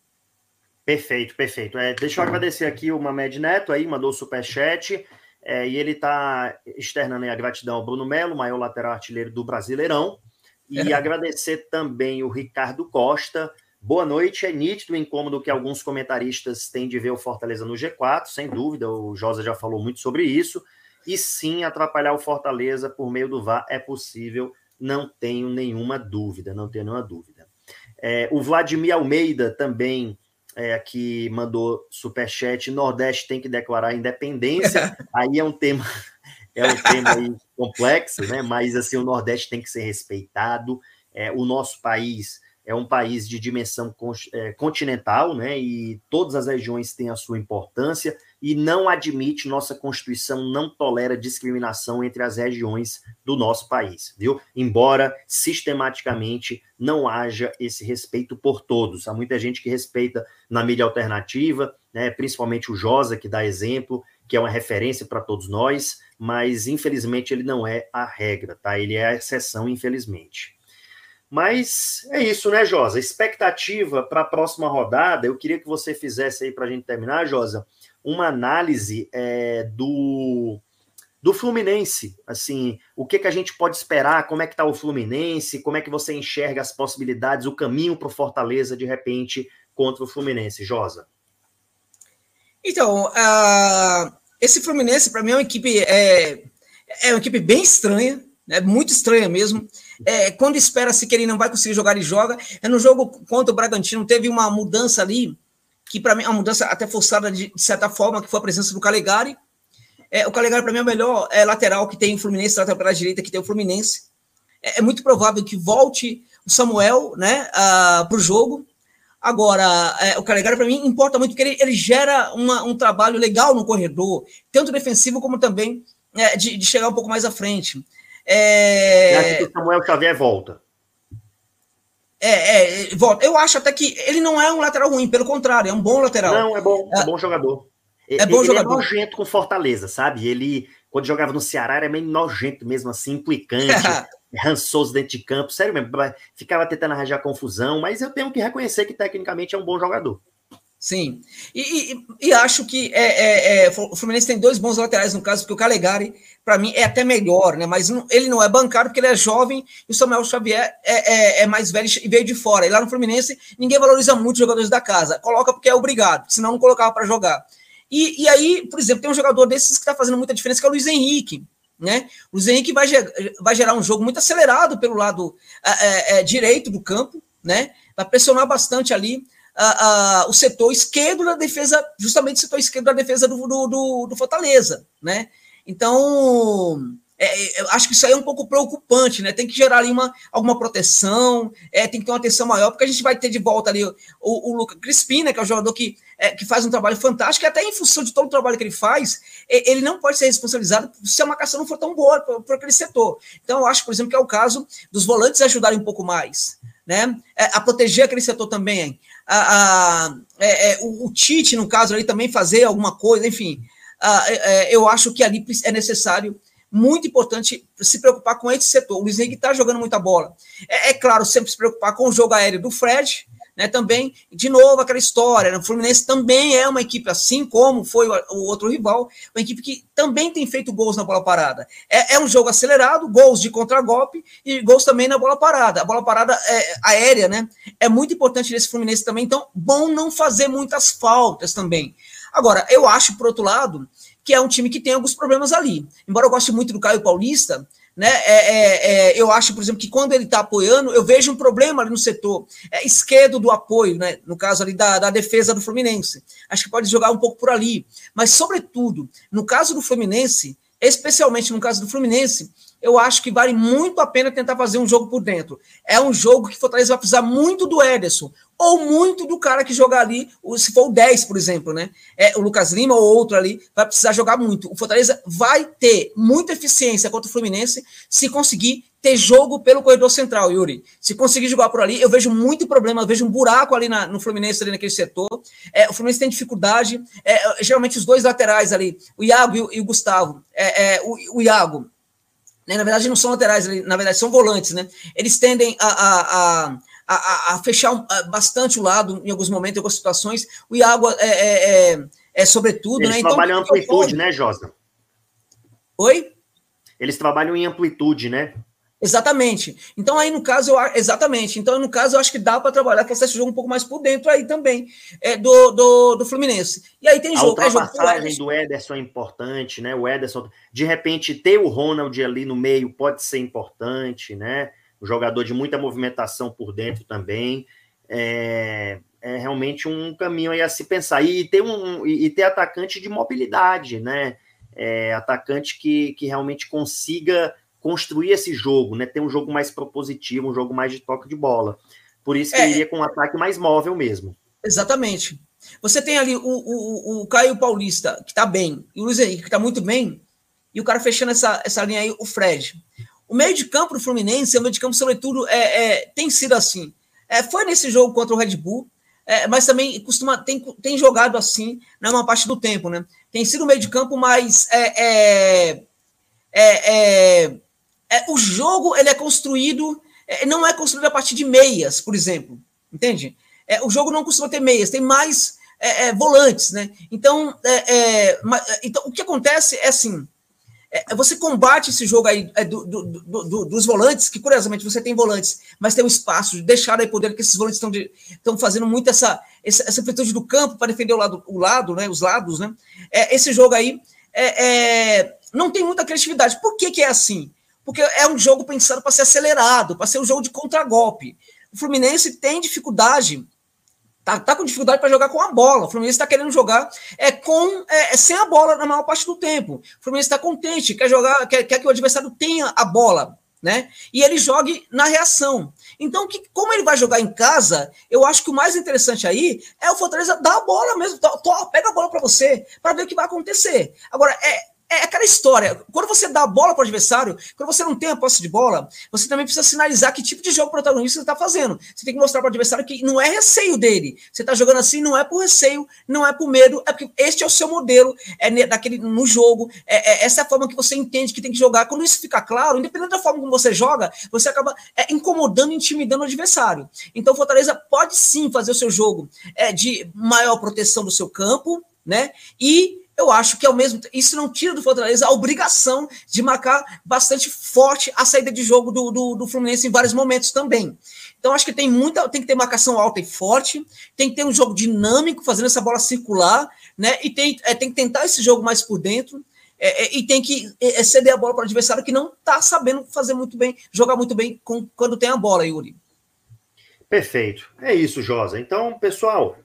Perfeito, perfeito. É, deixa eu agradecer aqui o Mamed Neto aí, mandou o superchat. É, e ele está externando a gratidão ao Bruno Melo, maior lateral artilheiro do Brasileirão. E é. agradecer também o Ricardo Costa. Boa noite. É nítido o incômodo que alguns comentaristas têm de ver o Fortaleza no G4, sem dúvida. O Josa já falou muito sobre isso. E sim, atrapalhar o Fortaleza por meio do VAR é possível, não tenho nenhuma dúvida, não tenho nenhuma dúvida. É, o Vladimir Almeida também é, que mandou superchat, Nordeste tem que declarar independência. Aí é um tema é um tema complexo, né? Mas assim, o Nordeste tem que ser respeitado. É, o nosso país é um país de dimensão é, continental, né? E todas as regiões têm a sua importância e não admite, nossa Constituição não tolera discriminação entre as regiões do nosso país, viu? Embora sistematicamente não haja esse respeito por todos. Há muita gente que respeita na mídia alternativa, né? Principalmente o Josa, que dá exemplo, que é uma referência para todos nós mas infelizmente ele não é a regra, tá? Ele é a exceção, infelizmente. Mas é isso, né, Josa? Expectativa para a próxima rodada, eu queria que você fizesse aí para a gente terminar, Josa, uma análise é, do, do Fluminense. Assim, o que, que a gente pode esperar? Como é que está o Fluminense? Como é que você enxerga as possibilidades, o caminho para o Fortaleza, de repente, contra o Fluminense, Josa? Então, uh, esse Fluminense, para mim, é uma equipe, é, é uma equipe bem estranha, né, muito estranha mesmo. É, quando espera-se que ele não vai conseguir jogar, ele joga. É no jogo contra o Bragantino, teve uma mudança ali, que para mim é uma mudança até forçada de, de, certa forma, que foi a presença do Calegari. É, o Calegari, para mim, é o melhor é, lateral que tem o Fluminense, lateral pela direita que tem o Fluminense. É, é muito provável que volte o Samuel né, para o jogo. Agora, é, o Calegari, para mim, importa muito, porque ele, ele gera uma, um trabalho legal no corredor, tanto defensivo como também é, de, de, chegar um pouco mais à frente. É... acha que o Samuel Xavier volta? É, é, volta. Eu acho até que ele não é um lateral ruim, pelo contrário, é um bom lateral. Não, é bom, é, é bom jogador. É bom ele jogador. é nojento com Fortaleza, sabe? Ele, quando jogava no Ceará, era meio nojento mesmo, assim, implicante. rançoso dentro de campo, sério mesmo, ficava tentando arranjar confusão, mas eu tenho que reconhecer que tecnicamente é um bom jogador. Sim, e, e, e acho que é, é, é, o Fluminense tem dois bons laterais no caso, porque o Calegari, para mim, é até melhor, né? Mas não, ele não é bancário porque ele é jovem e o Samuel Xavier é, é, é, mais velho e veio de fora. E lá no Fluminense, ninguém valoriza muito os jogadores da casa, coloca porque é obrigado, senão não colocava para jogar. E, e aí, por exemplo, tem um jogador desses que está fazendo muita diferença, que é o Luiz Henrique. Né? O Luiz vai, vai gerar um jogo muito acelerado pelo lado é, é, direito do campo, né? vai pressionar bastante ali o setor esquerdo da defesa, justamente o setor esquerdo da defesa do, do, do Fortaleza. Né? Então, é, é, eu acho que isso aí é um pouco preocupante, né? Tem que gerar ali uma, alguma proteção, é, tem que ter uma atenção maior, porque a gente vai ter de volta ali o, o, Luca Crispim, né, que é um jogador que, é, que faz um trabalho fantástico, e até em função de todo o trabalho que ele faz, ele não pode ser responsabilizado se a marcação não for tão boa para aquele setor. Então, eu acho, por exemplo, que é o caso dos volantes ajudarem um pouco mais, né? É, a proteger aquele setor também. A, a é, o, o, Tite, no caso, ali também fazer alguma coisa, enfim. A, eu acho que ali é necessário muito importante se preocupar com esse setor. O Luiz Henrique está jogando muita bola. É, é, claro, sempre se preocupar com o jogo aéreo do Fred, né? Também, de novo, aquela história. Né? O Fluminense também é uma equipe, assim como foi o, outro rival, uma equipe que também tem feito gols na bola parada. É, é um jogo acelerado, gols de contragolpe e gols também na bola parada. A bola parada é, aérea, né? É muito importante nesse Fluminense também. Então, bom não fazer muitas faltas também. Agora, eu acho, por outro lado, que é um time que tem alguns problemas ali. Embora eu goste muito do Caio Paulista, né? É, é, é, eu acho, por exemplo, que quando ele está apoiando, eu vejo um problema ali no setor é, esquerdo do apoio, né? No caso ali da, da defesa do Fluminense. Acho que pode jogar um pouco por ali. Mas, sobretudo, no caso do Fluminense, especialmente no caso do Fluminense, eu acho que vale muito a pena tentar fazer um jogo por dentro. É um jogo que Fortaleza vai precisar muito do Ederson, ou muito do cara que jogar ali, se for o 10, por exemplo, né? É, o Lucas Lima ou outro ali, vai precisar jogar muito. O Fortaleza vai ter muita eficiência contra o Fluminense se conseguir ter jogo pelo corredor central, Yuri. Se conseguir jogar por ali, eu vejo muito problema, eu vejo um buraco ali na, no Fluminense, ali naquele setor. É, o Fluminense tem dificuldade, é, geralmente os dois laterais ali, o Iago e o, e o Gustavo. É, é, o, o Iago né? Na verdade, não são laterais, na verdade, são volantes, né? Eles tendem a, a, a, a fechar bastante o lado em alguns momentos, em algumas situações. O Iago é, é, é, é sobretudo, Eles né? Então, trabalham em amplitude, né, Josa? Oi? Eles trabalham em amplitude, né? Exatamente. Então, aí no caso, eu, exatamente. Então, no caso, eu acho que dá para trabalhar com esse jogo um pouco mais por dentro aí também é, do, do, do Fluminense. E aí tem a jogo. A ultrapassagem é jogo do Ederson é importante, né? O Ederson, de repente, ter o Ronald ali no meio pode ser importante, né? Um jogador de muita movimentação por dentro também. É, é realmente um caminho aí a se pensar. E ter, um, e ter atacante de mobilidade, né? É, atacante que, que realmente consiga construir esse jogo, né? Ter um jogo mais propositivo, um jogo mais de toque de bola. Por isso que é, iria com um ataque mais móvel mesmo. Exatamente. Você tem ali o, o, o Caio Paulista, que tá bem, e o Luiz Henrique, que tá muito bem, e o cara fechando essa, essa linha aí, o Fred. O meio de campo do Fluminense, o meio de campo, sobretudo, é, é tem sido assim. É, foi nesse jogo contra o Red Bull, é, mas também costuma tem, tem jogado assim na maior parte do tempo, né? Tem sido o meio de campo mais é, é, é, é é, o jogo ele é construído, não é construído a partir de meias, por exemplo, entende? O jogo não costuma ter meias, tem mais volantes, né? Então, então, o que acontece é assim, você combate esse jogo aí do, do, do, dos volantes, que curiosamente você tem volantes, mas tem um espaço de deixar aí poder que esses volantes estão, fazendo muito essa, essa, essa do campo para defender o lado, o lado, né? Os lados, né? esse jogo aí não tem muita criatividade. Por que, que é assim? porque é um jogo pensado para ser acelerado, para ser um jogo de contragolpe. O Fluminense tem dificuldade, tá, tá com dificuldade para jogar com a bola. O Fluminense está querendo jogar é com é, é, sem a bola na maior parte do tempo. O Fluminense está contente, quer jogar, quer, quer que o adversário tenha a bola, né? E ele jogue na reação. Então, que, como ele vai jogar em casa, eu acho que o mais interessante aí é o Fortaleza dar a bola mesmo, to, to, pega a bola para você, para ver o que vai acontecer. Agora, é, é aquela história. Quando você dá a bola para o adversário, quando você não tem a posse de bola, você também precisa sinalizar que tipo de jogo protagonista você está fazendo. Você tem que mostrar para o adversário que não é receio dele. Você está jogando assim, não é por receio, não é por medo, é porque este é o seu modelo é daquele, no jogo. É, é, essa é a forma que você entende que tem que jogar. Quando isso fica claro, independente da forma como você joga, você acaba é, incomodando, intimidando o adversário. Então, Fortaleza pode sim fazer o seu jogo é, de maior proteção do seu campo, né? E eu acho que é o mesmo. Isso não tira do Fortaleza a obrigação de marcar bastante forte a saída de jogo do, do, do, Fluminense em vários momentos também. Então, acho que tem muita, tem que ter marcação alta e forte, tem que ter um jogo dinâmico, fazendo essa bola circular, né? E tem, é, tem que tentar esse jogo mais por dentro. É, é, e tem que é, é ceder a bola para o adversário que não está sabendo fazer muito bem, jogar muito bem com, quando tem a bola, Yuri. Perfeito. É isso, Josa. Então, pessoal,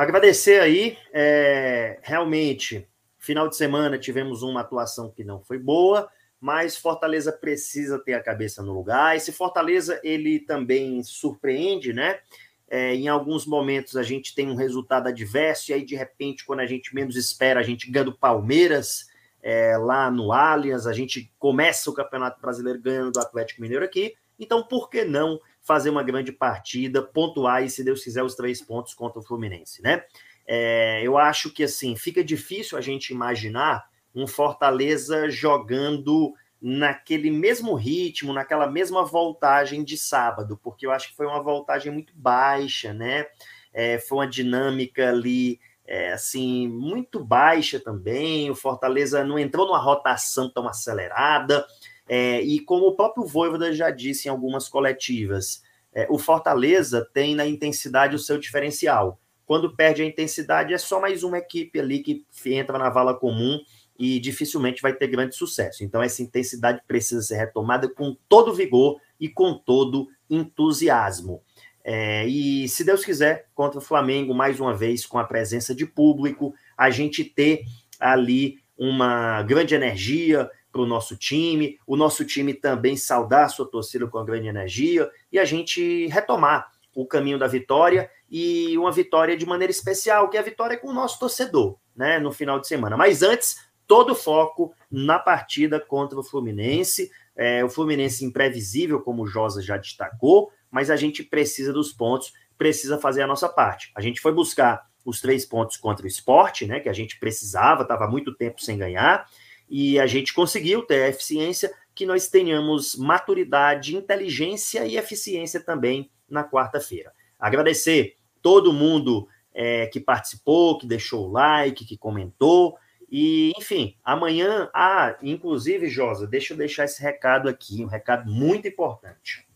Agradecer aí, é, realmente, final de semana tivemos uma atuação que não foi boa, mas Fortaleza precisa ter a cabeça no lugar. Esse Fortaleza, ele também surpreende, né? É, em alguns momentos a gente tem um resultado adverso, e aí, de repente, quando a gente menos espera, a gente ganha do Palmeiras é, lá no Allianz, a gente começa o Campeonato Brasileiro ganhando do Atlético Mineiro aqui. Então, por que não fazer uma grande partida, pontuar e, se Deus quiser, os três pontos contra o Fluminense, né? É, eu acho que, assim, fica difícil a gente imaginar um Fortaleza jogando naquele mesmo ritmo, naquela mesma voltagem de sábado, porque eu acho que foi uma voltagem muito baixa, né? É, foi uma dinâmica ali, é, assim, muito baixa também. O Fortaleza não entrou numa rotação tão acelerada. É, e como o próprio Voivoda já disse em algumas coletivas, é, o Fortaleza tem na intensidade o seu diferencial. Quando perde a intensidade, é só mais uma equipe ali que entra na vala comum e dificilmente vai ter grande sucesso. Então, essa intensidade precisa ser retomada com todo vigor e com todo entusiasmo. É, e se Deus quiser, contra o Flamengo, mais uma vez, com a presença de público, a gente ter ali uma grande energia para o nosso time, o nosso time também saudar a sua torcida com a grande energia e a gente retomar o caminho da vitória e uma vitória de maneira especial, que é a vitória com o nosso torcedor, né, no final de semana. Mas antes, todo o foco na partida contra o Fluminense. É, o Fluminense imprevisível, como o Josa já destacou, mas a gente precisa dos pontos, precisa fazer a nossa parte. A gente foi buscar os três pontos contra o esporte, né? Que a gente precisava, estava muito tempo sem ganhar, e a gente conseguiu ter a eficiência que nós tenhamos maturidade, inteligência e eficiência também na quarta-feira. Agradecer todo mundo é, que participou, que deixou o like, que comentou. E, enfim, amanhã, ah, inclusive, Josa, deixa eu deixar esse recado aqui, um recado muito importante.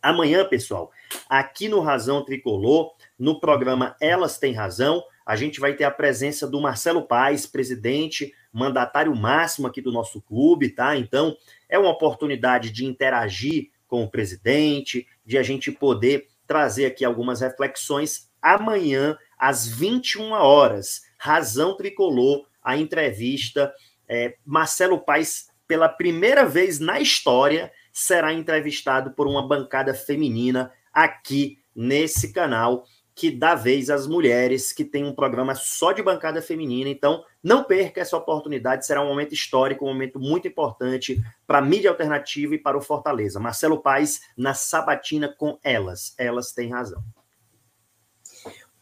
Amanhã, pessoal, aqui no Razão Tricolor, no programa Elas Têm Razão, a gente vai ter a presença do Marcelo Paes, presidente, mandatário máximo aqui do nosso clube, tá? Então, é uma oportunidade de interagir com o presidente, de a gente poder trazer aqui algumas reflexões amanhã, às 21 horas. Razão Tricolor, a entrevista. É, Marcelo Paes, pela primeira vez na história, será entrevistado por uma bancada feminina aqui nesse canal, que dá vez às mulheres, que tem um programa só de bancada feminina. Então, não perca essa oportunidade, será um momento histórico, um momento muito importante para a mídia alternativa e para o Fortaleza. Marcelo Paes na sabatina com elas. Elas têm razão.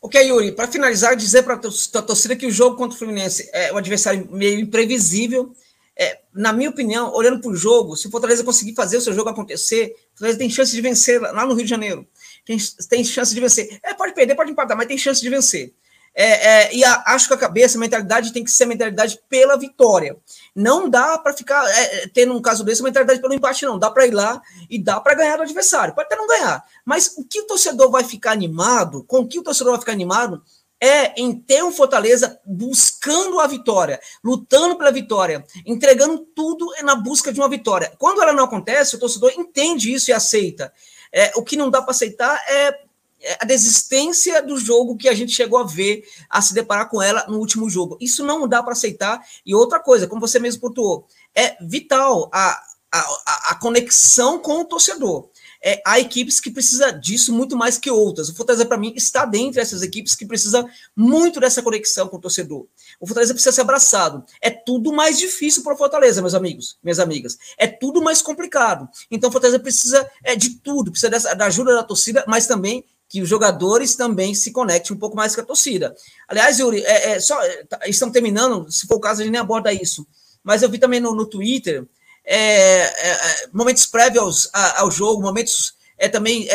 Ok, Yuri, para finalizar, dizer para a torcida que o jogo contra o Fluminense é um adversário meio imprevisível. É, na minha opinião, olhando para o jogo, se o Fortaleza conseguir fazer o seu jogo acontecer, o Fortaleza tem chance de vencer lá no Rio de Janeiro. Tem, tem chance de vencer. É, pode perder, pode empatar, mas tem chance de vencer. É, é, e a, acho que a cabeça, a mentalidade tem que ser a mentalidade pela vitória. Não dá para ficar é, é, tendo um caso desse, mentalidade pelo empate, não. Dá para ir lá e dá para ganhar do adversário. Pode até não ganhar. Mas o que o torcedor vai ficar animado, com o que o torcedor vai ficar animado, é em ter um Fortaleza buscando a vitória, lutando pela vitória, entregando tudo na busca de uma vitória. Quando ela não acontece, o torcedor entende isso e aceita. É, o que não dá para aceitar é é, a desistência do jogo que a gente chegou a ver, a se deparar com ela no último jogo. Isso não dá para aceitar. E outra coisa, como você mesmo pontuou, é vital a, a, a conexão com o torcedor. É, há equipes que precisam disso muito mais que outras. O Fortaleza, para mim, está dentro dessas equipes que precisam muito dessa conexão com o torcedor. O Fortaleza precisa ser abraçado. É tudo mais difícil para o Fortaleza, meus amigos, minhas amigas. É tudo mais complicado. Então, o Fortaleza precisa é, de tudo, precisa dessa, da ajuda da torcida, mas também que os jogadores também se conectem um pouco mais com a torcida. Aliás, Yuri, é, é só é, tá, estão terminando, se for o caso, a gente nem aborda isso. Mas eu vi também no, no Twitter é, é, é momentos prévios ao, ao, jogo, momentos é, também,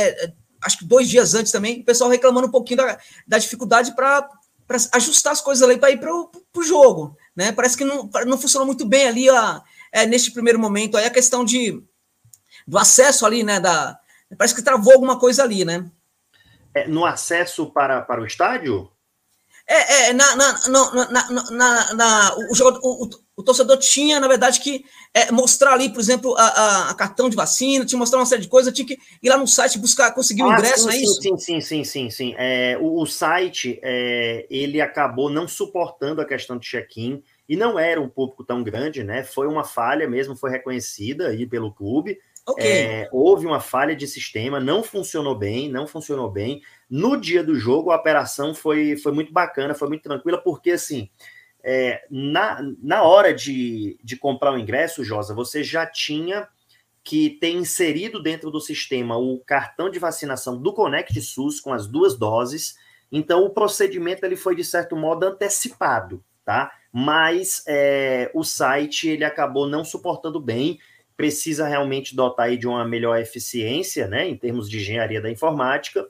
acho que dois dias antes também, o pessoal reclamando um pouquinho da, da dificuldade para ajustar as coisas ali para ir para o jogo. Né? Parece que não, não funcionou muito bem ali a, neste primeiro momento. Aí a questão de, do acesso ali, né? Da, parece que travou alguma coisa ali, né? É, no acesso para, para o estádio? É, é na, na, na, na, na o, jogador, o, torcedor tinha, na verdade, que é, mostrar ali, por exemplo, a, a, a, cartão de vacina, tinha que mostrar uma série de coisas, tinha que ir lá no site buscar, conseguir o um ah, ingresso, sim, não é sim, isso? Sim, sim, sim, sim, sim. É, o, o site, é, ele acabou não suportando a questão de check-in, e não era um público tão grande, né? Foi uma falha mesmo, foi reconhecida aí pelo clube, Okay. É, houve uma falha de sistema, não funcionou bem, não funcionou bem. No dia do jogo, a operação foi, foi muito bacana, foi muito tranquila, porque assim, é, na, na hora de, de comprar o ingresso, Josa, você já tinha que ter inserido dentro do sistema o cartão de vacinação do Conect SUS com as duas doses. Então, o procedimento ele foi, de certo modo, antecipado, tá? Mas é, o site ele acabou não suportando bem precisa realmente dotar aí de uma melhor eficiência, né, em termos de engenharia da informática.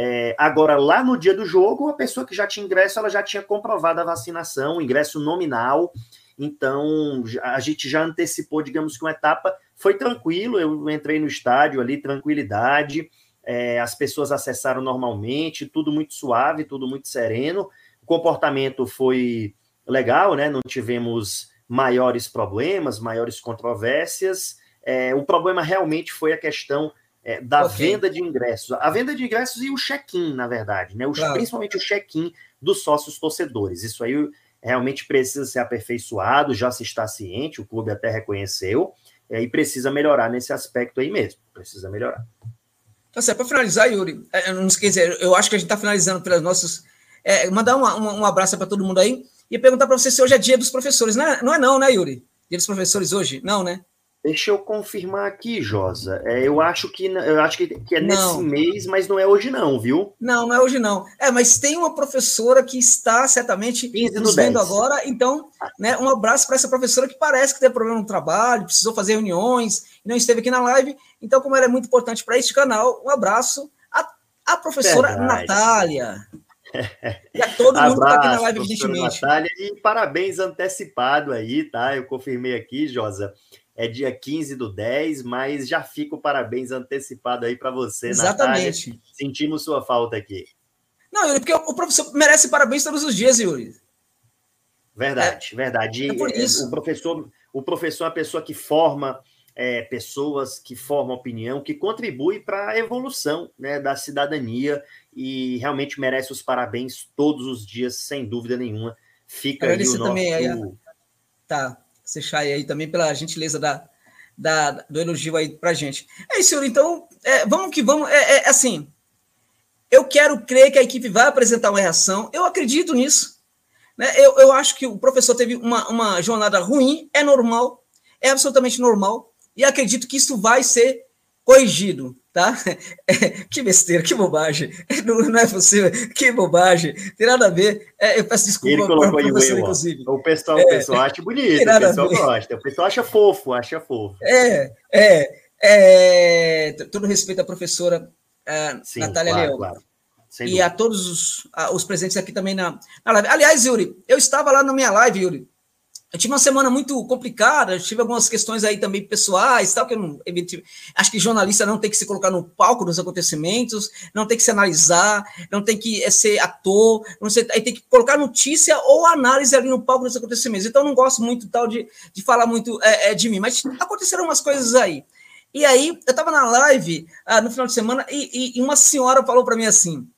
É, agora, lá no dia do jogo, a pessoa que já tinha ingresso, ela já tinha comprovado a vacinação, ingresso nominal, então a gente já antecipou, digamos que uma etapa, foi tranquilo, eu entrei no estádio ali, tranquilidade, é, as pessoas acessaram normalmente, tudo muito suave, tudo muito sereno, o comportamento foi legal, né? Não tivemos maiores problemas, maiores controvérsias. É, o problema realmente foi a questão é, da okay. venda de ingressos. A venda de ingressos e o check-in, na verdade, né? O, claro. Principalmente o check-in dos sócios torcedores. Isso aí realmente precisa ser aperfeiçoado, já se está ciente, o clube até reconheceu, é, e precisa melhorar nesse aspecto aí mesmo. Precisa melhorar. Tá certo. Para finalizar, Yuri, é, não esqueça, eu acho que a gente está finalizando pelas nossas. É, mandar uma, uma, um abraço para todo mundo aí e perguntar para você se hoje é dia dos professores. Não é, não é, não, né, Yuri? Dia dos professores hoje? Não, né? Deixa eu confirmar aqui, Josa. É, eu acho que eu acho que, que é não. nesse mês, mas não é hoje não, viu? Não, não é hoje não. É, mas tem uma professora que está certamente nos vendo agora, então, né, um abraço para essa professora que parece que teve problema no trabalho, precisou fazer reuniões, não esteve aqui na live. Então, como ela é muito importante para este canal, um abraço à, à professora Verdade. Natália. E a todo mundo que está aqui na live, evidentemente. Natália, e parabéns antecipado aí, tá? Eu confirmei aqui, Josa é dia 15 do 10, mas já fica o parabéns antecipado aí para você, Exatamente. Natália. Sentimos sua falta aqui. Não, Yuri, porque o professor merece parabéns todos os dias, Yuri. Verdade, é, verdade. É por isso. O professor, o professor é uma pessoa que forma é, pessoas, que forma opinião, que contribui para a evolução né, da cidadania e realmente merece os parabéns todos os dias, sem dúvida nenhuma. Fica aí o nosso... Também, aí, tá. Sechai aí também pela gentileza da, da, do elogio aí para gente. É isso, senhor. Então, é, vamos que vamos. É, é, é, assim, eu quero crer que a equipe vai apresentar uma reação. Eu acredito nisso. Né? Eu, eu acho que o professor teve uma, uma jornada ruim, é normal, é absolutamente normal, e acredito que isso vai ser corrigido tá? É, que besteira, que bobagem. Não, não, é possível, que bobagem. Tem nada a ver. É, eu peço desculpa Ele colocou aí inclusive. O pessoal, é, o pessoal acha bonito, o pessoal gosta. O pessoal acha fofo, acha fofo. É, é. é todo respeito à professora uh, Sim, Natália claro, Leão. Claro. E a todos os, a, os presentes aqui também na, na live. Aliás, Yuri, eu estava lá na minha live, Yuri, eu tive uma semana muito complicada, tive algumas questões aí também pessoais, tal, que eu não, acho que jornalista não tem que se colocar no palco dos acontecimentos, não tem que se analisar, não tem que é, ser ator, não sei, aí tem que colocar notícia ou análise ali no palco dos acontecimentos. Então, não gosto muito tal de, de falar muito é, é, de mim, mas aconteceram umas coisas aí. E aí, eu estava na live ah, no final de semana e, e uma senhora falou para mim assim: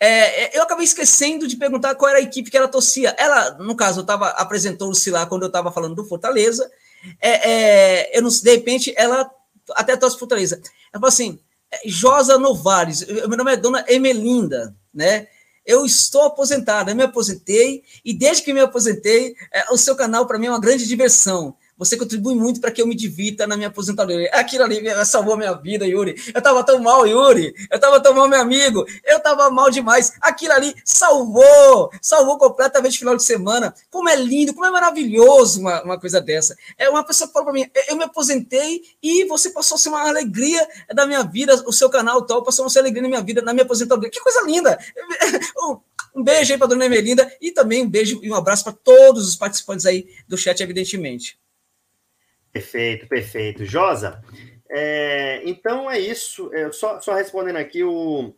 é, é, eu acabei esquecendo de perguntar qual era a equipe que ela torcia. Ela, no caso, tava, apresentou-se lá quando eu estava falando do Fortaleza. É, é, eu não, de repente, ela até torce Fortaleza. Ela falou assim: é, Josa Novares, meu nome é Dona Emelinda, né? Eu estou aposentada, eu me aposentei, e desde que me aposentei, é, o seu canal para mim é uma grande diversão. Você contribui muito para que eu me divirta na minha aposentadoria. Aquilo ali salvou minha vida, Yuri. Eu estava tão mal, Yuri. Eu estava tão mal, meu amigo. Eu estava mal demais. Aquilo ali salvou. Salvou completamente o final de semana. Como é lindo, como é maravilhoso uma, uma coisa dessa. É uma pessoa que falou para mim: eu me aposentei e você passou a ser uma alegria da minha vida. O seu canal tal passou a ser alegria na minha vida, na minha aposentadoria. Que coisa linda. Um beijo aí para dona Emelinda e também um beijo e um abraço para todos os participantes aí do chat, evidentemente. Perfeito, perfeito. Josa, é, então é isso. É, só, só respondendo aqui, o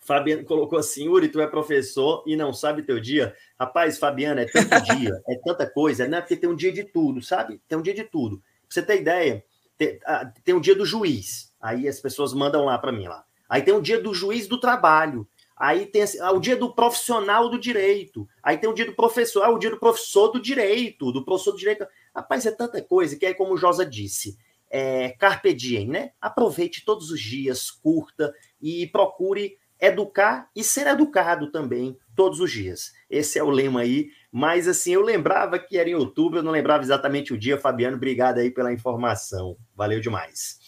Fabiano colocou assim: Uri, tu é professor e não sabe teu dia. Rapaz, Fabiano, é tanto dia, é tanta coisa, não é porque tem um dia de tudo, sabe? Tem um dia de tudo. Pra você ter ideia, tem, tem um dia do juiz, aí as pessoas mandam lá para mim lá. Aí tem o um dia do juiz do trabalho. Aí tem assim, ah, o dia do profissional do direito. Aí tem o dia do professor, ah, o dia do professor do direito, do professor do direito. Rapaz, é tanta coisa que é como o Josa disse. É, carpe diem, né? Aproveite todos os dias, curta e procure educar e ser educado também todos os dias. Esse é o lema aí. Mas assim, eu lembrava que era em outubro, eu não lembrava exatamente o dia. Fabiano, obrigado aí pela informação. Valeu demais.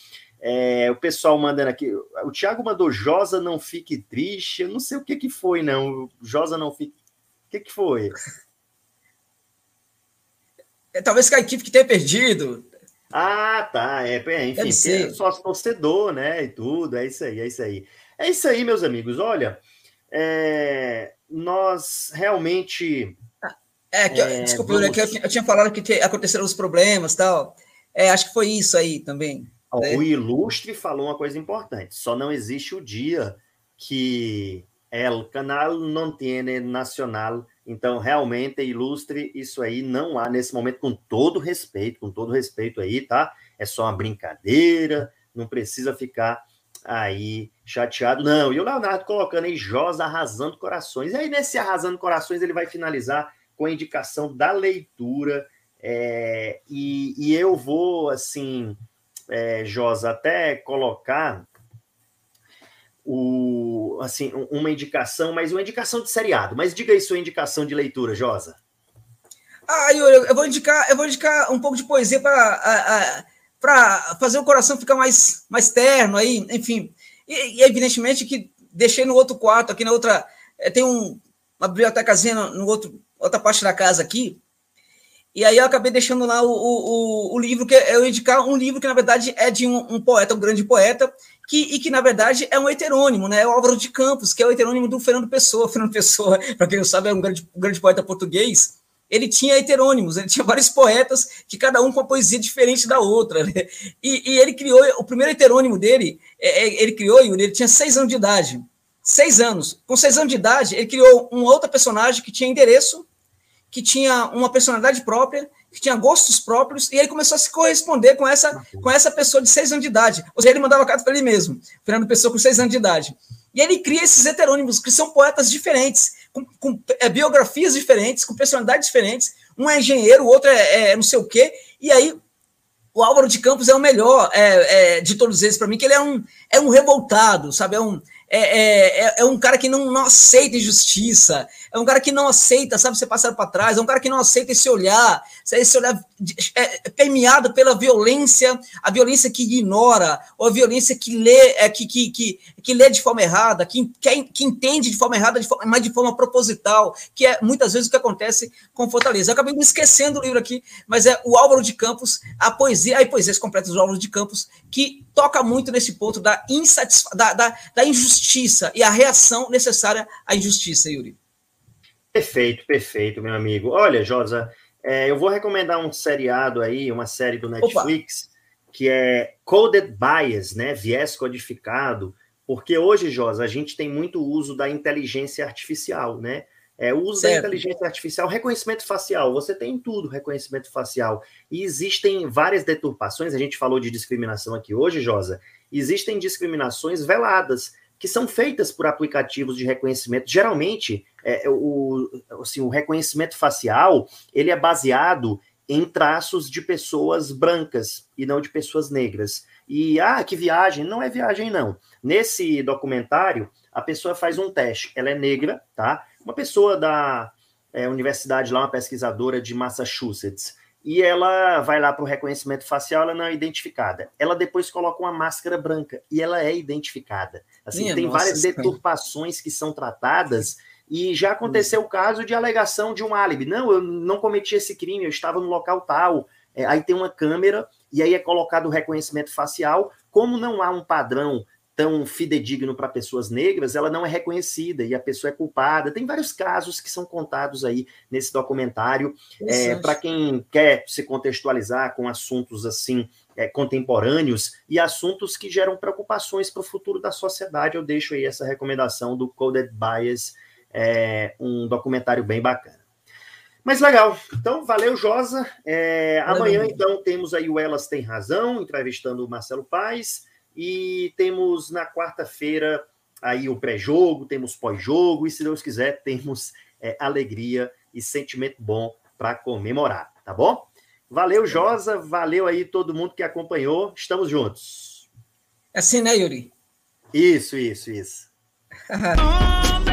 É, o pessoal mandando aqui. O Thiago mandou Josa não fique triste. Eu não sei o que que foi, não. Josa não fique. O que que foi? É, talvez que a equipe que tenha perdido. Ah, tá. É, é enfim, é sócio torcedor, né? E tudo. É isso aí, é isso aí. É isso aí, meus amigos. Olha, é, nós realmente. É, que, é, desculpa, vamos... que eu, eu, tinha falado que aconteceram os problemas tal. É, acho que foi isso aí também. Né? O Ilustre falou uma coisa importante: só não existe o dia que o canal não tem nacional Então, realmente, ilustre isso aí, não há nesse momento, com todo respeito, com todo respeito aí, tá? É só uma brincadeira, não precisa ficar aí chateado, não. E o Leonardo colocando aí Josa arrasando corações. E aí, nesse arrasando corações, ele vai finalizar com a indicação da leitura. É, e, e, eu vou, assim, é, até colocar o, assim, uma indicação, mas uma indicação de seriado. Mas diga aí sua indicação de leitura, Josa. Ah, eu, eu vou indicar, eu vou indicar um pouco de poesia para para fazer o coração ficar mais, mais terno aí, enfim. E, e, evidentemente que deixei no outro quarto, aqui na outra. É, tem um, uma bibliotecazinha no, no, outro, outra parte da casa aqui. E aí eu acabei deixando lá o, o, o livro, que eu indicar um livro que, na verdade, é de um, um poeta, um grande poeta, que, e que, na verdade, é um heterônimo, né? É o Álvaro de Campos, que é o heterônimo do Fernando Pessoa. Fernando Pessoa, para quem não sabe, é um grande, um grande poeta português ele tinha heterônimos, ele tinha vários poetas que cada um com uma poesia diferente da outra. Né? E, e, ele criou, o primeiro heterônimo dele, é, é ele criou, ele tinha seis anos de idade. Seis anos. Com seis anos de idade, ele criou um outro personagem que tinha endereço, que tinha uma personalidade própria, que tinha gostos próprios, e ele começou a se corresponder com essa, com essa pessoa de seis anos de idade. Ou seja, ele mandava carta para ele mesmo, Fernando Pessoa com seis anos de idade. E ele cria esses heterônimos, que são poetas diferentes, com, com é, biografias diferentes, com personalidades diferentes. Um é engenheiro, o outro é, é não sei o quê. E aí, o Álvaro de Campos é o melhor é, é de todos eles para mim, que ele é um, é um revoltado, sabe? É um, é, é, é, é, um cara que não, não aceita injustiça, é um cara que não aceita, sabe, ser passado para trás, é um cara que não aceita esse olhar, esse olhar é, permeado pela violência, a violência que ignora, ou a violência que lê, é, que, que, que, que lê de forma errada, que, que, entende de forma errada, de forma, mas de forma proposital, que é muitas vezes o que acontece com Fortaleza. Eu acabei me esquecendo do livro aqui, mas é o Álvaro de Campos, a poesia, a poesias completas do Álvaro de Campos, que toca muito nesse ponto da, insatisfa da, da, da injustiça e a reação necessária à injustiça, Yuri. Perfeito, perfeito, meu amigo. Olha, Josa, é, eu vou recomendar um seriado aí, uma série do Netflix, Opa. que é Coded Bias, né? Viés codificado, porque hoje, Josa, a gente tem muito uso da inteligência artificial, né? É, o uso certo. da inteligência artificial, reconhecimento facial, você tem tudo reconhecimento facial. E existem várias deturpações, a gente falou de discriminação aqui hoje, Josa. Existem discriminações veladas, que são feitas por aplicativos de reconhecimento. Geralmente, é, o, assim, o reconhecimento facial ele é baseado em traços de pessoas brancas e não de pessoas negras. E, ah, que viagem. Não é viagem, não. Nesse documentário, a pessoa faz um teste. Ela é negra, tá? uma pessoa da é, universidade lá, uma pesquisadora de Massachusetts, e ela vai lá para o reconhecimento facial, ela não é identificada. Ela depois coloca uma máscara branca e ela é identificada. Assim, Minha tem nossa, várias deturpações que são tratadas e já aconteceu o caso de alegação de um álibi. Não, eu não cometi esse crime, eu estava no local tal. É, aí tem uma câmera e aí é colocado o reconhecimento facial. Como não há um padrão tão fidedigno para pessoas negras, ela não é reconhecida e a pessoa é culpada. Tem vários casos que são contados aí nesse documentário. É, para quem quer se contextualizar com assuntos assim é, contemporâneos e assuntos que geram preocupações para o futuro da sociedade, eu deixo aí essa recomendação do Coded Bias, é, um documentário bem bacana. Mas legal. Então, valeu, Josa. É, amanhã, então, temos aí o Elas Tem Razão, entrevistando o Marcelo Paes. E temos na quarta-feira aí o pré-jogo, temos pós-jogo, e se Deus quiser, temos é, alegria e sentimento bom para comemorar, tá bom? Valeu, Josa, valeu aí todo mundo que acompanhou, estamos juntos. É assim, né, Yuri? Isso, isso, isso.